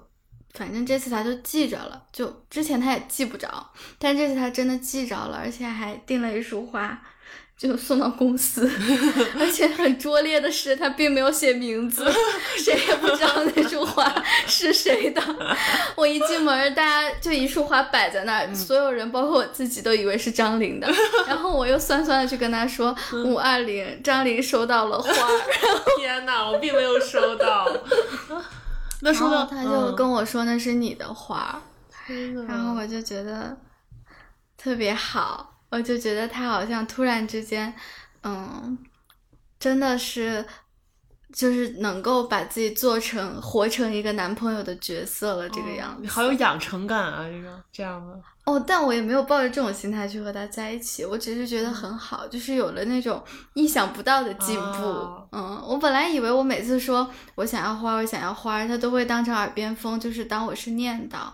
[SPEAKER 3] 反正这次他就记着了，就之前他也记不着，但这次他真的记着了，而且还订了一束花，就送到公司。而且很拙劣的是，他并没有写名字，谁也不知道那束花是谁的。我一进门，大家就一束花摆在那儿，所有人包括我自己都以为是张琳的。然后我又酸酸的去跟他说五二零，张琳收到了花。
[SPEAKER 1] 天哪，我并没有收到。那收到
[SPEAKER 3] 然后他就跟我说那是你的花，
[SPEAKER 1] 嗯
[SPEAKER 3] 然后我就觉得特别好，我就觉得他好像突然之间，嗯，真的是就是能够把自己做成活成一个男朋友的角色了，这个样子。
[SPEAKER 1] 你好有养成感啊，这个这样的。
[SPEAKER 3] 哦，但我也没有抱着这种心态去和他在一起，我只是觉得很好，就是有了那种意想不到的进步。
[SPEAKER 1] 哦
[SPEAKER 3] 嗯，我本来以为我每次说我想要花，我想要花，他都会当成耳边风，就是当我是念叨。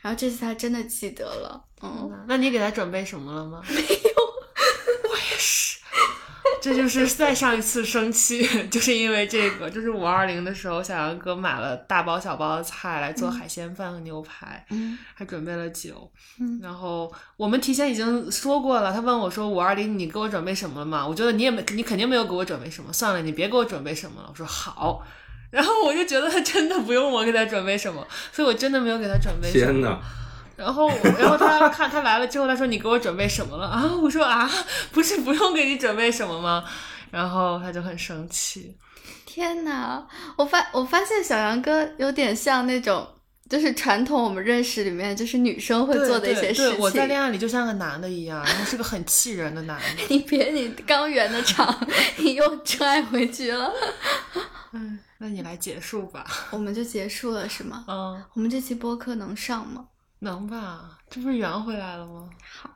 [SPEAKER 3] 然后这次他真的记得了，嗯，
[SPEAKER 1] 那你给他准备什么了吗？没有，我也是。这就是再上一次生气，就是因为这个，就是五二零的时候，小杨哥买了大包小包的菜来做海鲜饭和牛排，
[SPEAKER 3] 嗯
[SPEAKER 1] 还准备了酒。
[SPEAKER 3] 嗯
[SPEAKER 1] 然后我们提前已经说过了，他问我说五二零你给我准备什么了吗？我觉得你也没，你肯定没有给我准备什么，算了，你别给我准备什么了。我说好。然后我就觉得他真的不用我给他准备什么，所以我真的没有给他准备什么。
[SPEAKER 2] 天哪！
[SPEAKER 1] 然后，然后他看他来了之后，他说：“你给我准备什么了啊？”我说：“啊，不是不用给你准备什么吗？”然后他就很生气。
[SPEAKER 3] 天哪！我发我发现小杨哥有点像那种，就是传统我们认识里面就是女生会做的一些事情。
[SPEAKER 1] 对对我在恋爱里就像个男的一样，然后是个很气人的男的。
[SPEAKER 3] 你别，你刚圆的场，你又真爱回去了，
[SPEAKER 1] 嗯，那你来结束吧。
[SPEAKER 3] 我们就结束了是吗？
[SPEAKER 1] 嗯，
[SPEAKER 3] 我们这期播客能上吗？
[SPEAKER 1] 能吧？这不是圆回来了吗？
[SPEAKER 3] 好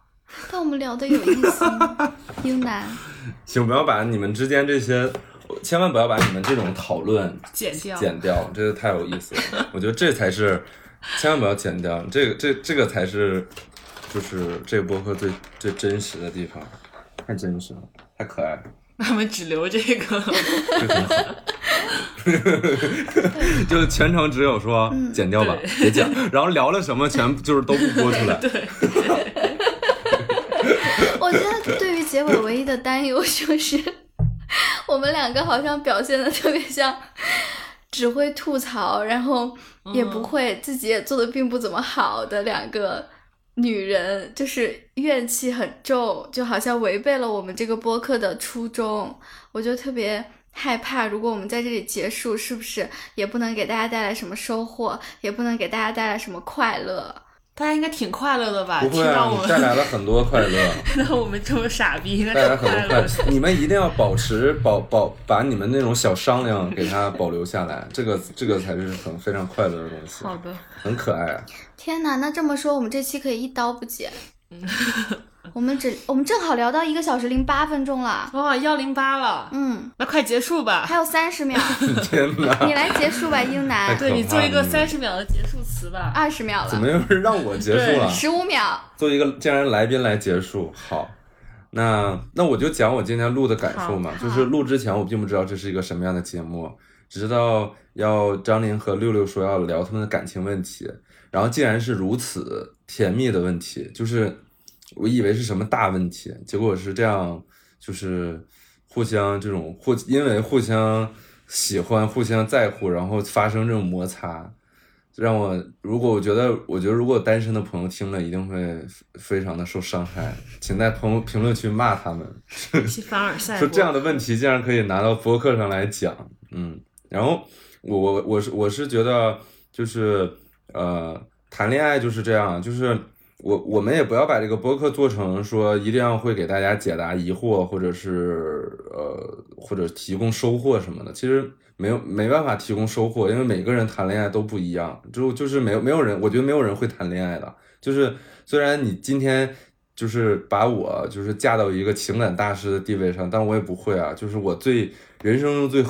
[SPEAKER 3] 但我们聊的有意思吗？英男，
[SPEAKER 2] 请不要把你们之间这些，千万不要把你们这种讨论
[SPEAKER 1] 剪掉。
[SPEAKER 2] 剪掉，这个太有意思了。我觉得这才是，千万不要剪掉，这个这这个才是，就是这个播客最最真实的地方，太真实了，太可爱了，
[SPEAKER 1] 那我们只留这个。
[SPEAKER 2] 就全程只有说剪掉吧，别讲，然后聊了什么全就是都不播出来。
[SPEAKER 3] 对 我觉得对于结尾唯一的担忧就是，我们两个好像表现的特别像，只会吐槽，然后也不会自己也做的并不怎么好的两个女人，就是怨气很重，就好像违背了我们这个播客的初衷。我就特别害怕，如果我们在这里结束，是不是也不能给大家带来什么收获，也不能给大家带来什么快乐？
[SPEAKER 1] 大家应该挺快乐的吧？
[SPEAKER 2] 不会啊，
[SPEAKER 1] 我
[SPEAKER 2] 你带来了很多快乐，
[SPEAKER 1] 听到我们这么傻逼，应该
[SPEAKER 2] 带来很多快乐。。你们一定要保持保保把你们那种小商量给它保留下来，这个这个才是很非常快乐的东西，
[SPEAKER 1] 好的，
[SPEAKER 2] 很可爱啊。
[SPEAKER 3] 天哪，那这么说，我们这期可以一刀不剪。我们只我们正好聊到一个小时零八分钟了。
[SPEAKER 1] 哇，幺零八了，
[SPEAKER 3] 嗯，
[SPEAKER 1] 那快结束吧。
[SPEAKER 3] 还有三十秒，
[SPEAKER 2] 天哪，
[SPEAKER 3] 你来结束吧，英
[SPEAKER 2] 太
[SPEAKER 3] 男。
[SPEAKER 1] 对你做一个三十秒的结束词吧。
[SPEAKER 3] 二十秒了
[SPEAKER 2] 怎么，又是让我结束了？
[SPEAKER 3] 十五秒。
[SPEAKER 2] 做一个既然来宾来结束，好，那那我就讲我今天录的感受嘛，就是录之前我并不知道这是一个什么样的节目，只知道要张琳和六六说要聊他们的感情问题，然后竟然是如此甜蜜的问题，就是我以为是什么大问题，结果是这样，就是互相这种互因为互相喜欢、互相在乎，然后发生这种摩擦。让我如果我觉得，我觉得如果单身的朋友听了，一定会非常的受伤害，请在朋友评论区骂他们，
[SPEAKER 1] 去 凡尔赛
[SPEAKER 2] 说这样的问题竟然可以拿到播客上来讲，嗯，然后我我我是我是觉得就是呃谈恋爱就是这样，就是我我们也不要把这个播客做成说一定要会给大家解答疑惑，或者是呃或者提供收获什么的，其实没有没办法提供收获，因为每个人谈恋爱都不一样，就就是没有没有人，我觉得没有人会谈恋爱的，就是虽然你今天就是把我就是架到一个情感大师的地位上，但我也不会啊，就是我最人生中最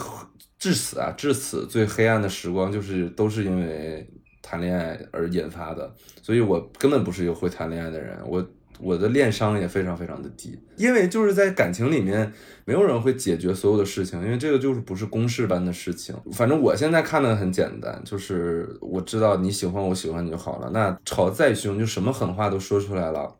[SPEAKER 2] 至此啊至此最黑暗的时光，就是都是因为谈恋爱而引发的，所以我根本不是一个会谈恋爱的人，我我的恋商也非常非常的低，因为就是在感情里面，没有人会解决所有的事情，因为这个就是不是公式般的事情。反正我现在看的很简单，就是我知道你喜欢我喜欢你就好了。那吵得再凶，就什么狠话都说出来了，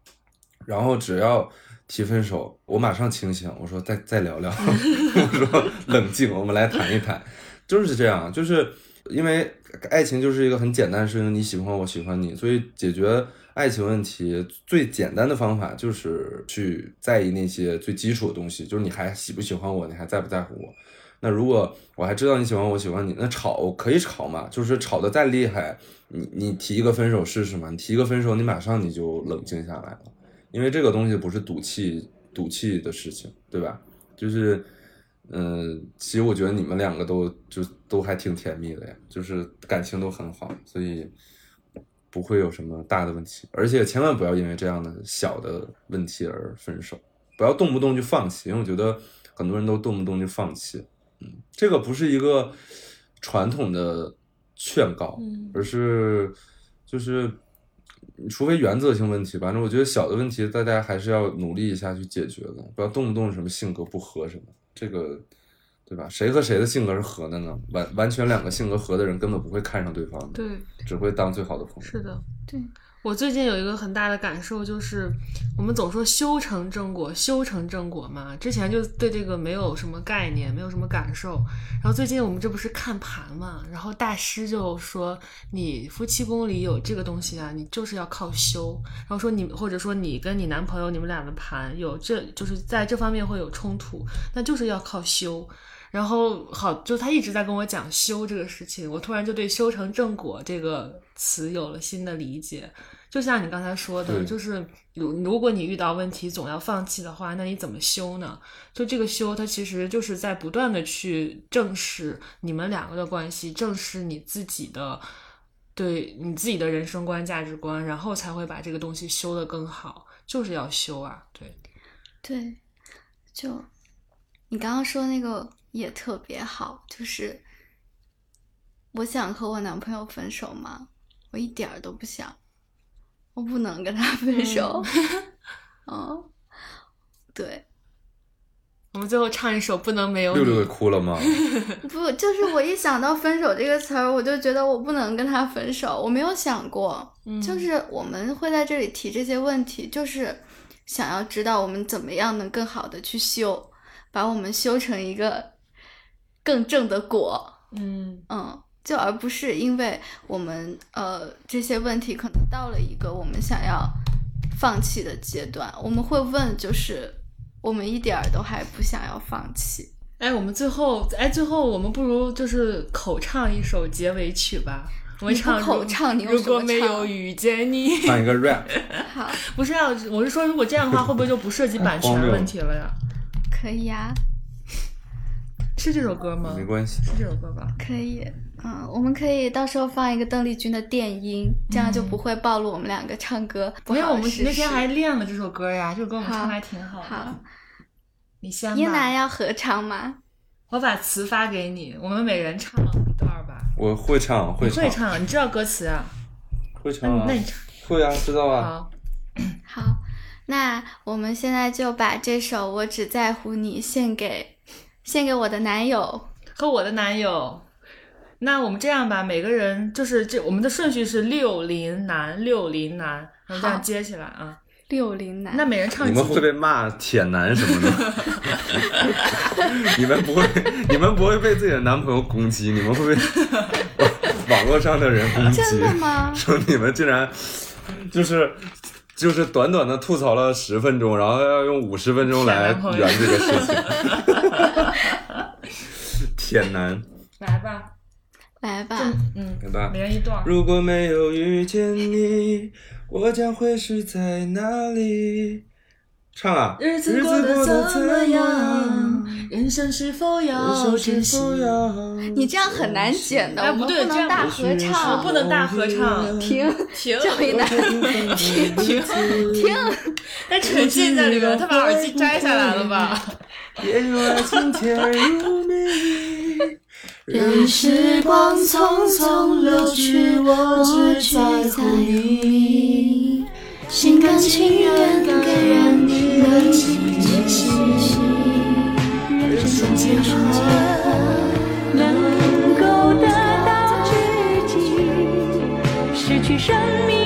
[SPEAKER 2] 然后只要提分手，我马上清醒，我说再再聊聊，我说冷静，我们来谈一谈，就是这样，就是因为爱情就是一个很简单的事情，你喜欢我喜欢你，所以解决爱情问题最简单的方法就是去在意那些最基础的东西，就是你还喜不喜欢我，你还在不在乎我。那如果我还知道你喜欢我喜欢你，那吵可以吵嘛，就是吵得再厉害，你你提一个分手试试嘛，你提一个分手，你马上你就冷静下来了，因为这个东西不是赌气赌气的事情，对吧？就是，嗯、其实我觉得你们两个都就都还挺甜蜜的呀，就是感情都很好，所以不会有什么大的问题，而且千万不要因为这样的小的问题而分手，不要动不动就放弃，因为我觉得很多人都动不动就放弃，嗯，这个不是一个传统的劝告，
[SPEAKER 1] 嗯
[SPEAKER 2] 而是就是。除非原则性问题吧，反正我觉得小的问题大家还是要努力一下去解决的，不要动不动什么性格不合什么，这个对吧？谁和谁的性格是合的呢？完完全两个性格合的人根本不会看上对方的，
[SPEAKER 1] 对，
[SPEAKER 2] 只会当最好的朋友。
[SPEAKER 1] 是的。
[SPEAKER 3] 对，
[SPEAKER 1] 我最近有一个很大的感受，就是我们总说修成正果，修成正果嘛，之前就对这个没有什么概念，没有什么感受。然后最近我们这不是看盘嘛，然后大师就说你夫妻宫里有这个东西啊，你就是要靠修。然后说你或者说你跟你男朋友你们俩的盘有这就是在这方面会有冲突，那就是要靠修。然后好，就他一直在跟我讲修这个事情，我突然就对“修成正果”这个词有了新的理解。就像你刚才说的，就是如如果你遇到问题总要放弃的话，那你怎么修呢？就这个修，它其实就是在不断的去正视你们两个的关系，正视你自己的对你自己的人生观、价值观，然后才会把这个东西修得更好，就是要修啊，对。
[SPEAKER 3] 对，就你刚刚说那个也特别好，就是我想和我男朋友分手吗？我一点儿都不想，我不能跟他分手。嗯，对，
[SPEAKER 1] 我们最后唱一首《不能没有你
[SPEAKER 2] 六》。六也哭了吗？
[SPEAKER 3] 不，就是我一想到分手这个词儿，我就觉得我不能跟他分手。我没有想过，
[SPEAKER 1] 嗯
[SPEAKER 3] 就是我们会在这里提这些问题，就是想要知道我们怎么样能更好的去修，把我们修成一个更正的果。
[SPEAKER 1] 嗯
[SPEAKER 3] 嗯，就而不是因为我们呃这些问题可能到了一个我们想要放弃的阶段，我们会问，就是我们一点儿都还不想要放弃。
[SPEAKER 1] 哎，我们最后，哎，最后我们不如就是口唱一首结尾曲吧。我们唱
[SPEAKER 3] 口唱
[SPEAKER 1] 如果没有遇见你，
[SPEAKER 2] 唱一个 rap，
[SPEAKER 3] 好，
[SPEAKER 1] 不是啊，我是说，如果这样的话，会不会就不涉及版权问题了呀？
[SPEAKER 3] 可以啊，
[SPEAKER 1] 是这首歌吗？
[SPEAKER 2] 没关系。
[SPEAKER 1] 是这首歌吧？
[SPEAKER 3] 可以。嗯，我们可以到时候放一个邓丽君的电音，这样就不会暴露我们两个唱歌不
[SPEAKER 1] 因为我们。那天还练了这首歌呀，这首歌我们唱的还挺好的。
[SPEAKER 3] 好，
[SPEAKER 1] 你先
[SPEAKER 3] 英楠
[SPEAKER 1] 吧，
[SPEAKER 3] 要合唱吗？
[SPEAKER 1] 我把词发给你，我们每人唱一段吧。
[SPEAKER 2] 我会唱，会唱，
[SPEAKER 1] 你会唱，你知道歌词啊？
[SPEAKER 2] 会唱啊
[SPEAKER 1] 那你唱
[SPEAKER 2] 会啊，知道啊。
[SPEAKER 1] 好。
[SPEAKER 3] 好，那我们现在就把这首《我只在乎你》献给献给我的男友。
[SPEAKER 1] 和我的男友。那我们这样吧，每个人就是这我们的顺序是六零男六零男，然后这样接起来啊。
[SPEAKER 3] 六零男，
[SPEAKER 1] 那每人唱几
[SPEAKER 2] 你们会被骂铁男什么的，你们不会，你们不会被自己的男朋友攻击，你们会被 网络上的人攻击。
[SPEAKER 3] 真的吗？
[SPEAKER 2] 说你们竟然就是就是短短的吐槽了十分钟，然后要用五十分钟来圆这个事情。铁男，
[SPEAKER 1] 来吧，
[SPEAKER 3] 来吧，
[SPEAKER 1] 嗯，
[SPEAKER 2] 来吧
[SPEAKER 1] 每。人一段。
[SPEAKER 2] 如果没有遇见你，我将会是在哪里？唱啊！
[SPEAKER 1] 日子过得怎么样？人生是否要珍惜？
[SPEAKER 3] 你这样很难剪的，
[SPEAKER 1] 哎
[SPEAKER 3] 我们
[SPEAKER 1] 不对这样
[SPEAKER 3] 能大合
[SPEAKER 1] 我
[SPEAKER 3] 唱，
[SPEAKER 1] 不能大合唱。
[SPEAKER 3] 停
[SPEAKER 1] 停
[SPEAKER 3] 赵一楠，停
[SPEAKER 1] 停！
[SPEAKER 3] 停，
[SPEAKER 1] 但沉浸在里面，他把耳机摘下来了吧？
[SPEAKER 2] 也有爱情甜如蜜。
[SPEAKER 3] 任时光匆匆流去，我只在乎你，心甘情愿感染你的气息，人生结束能够得到知己，失去生命。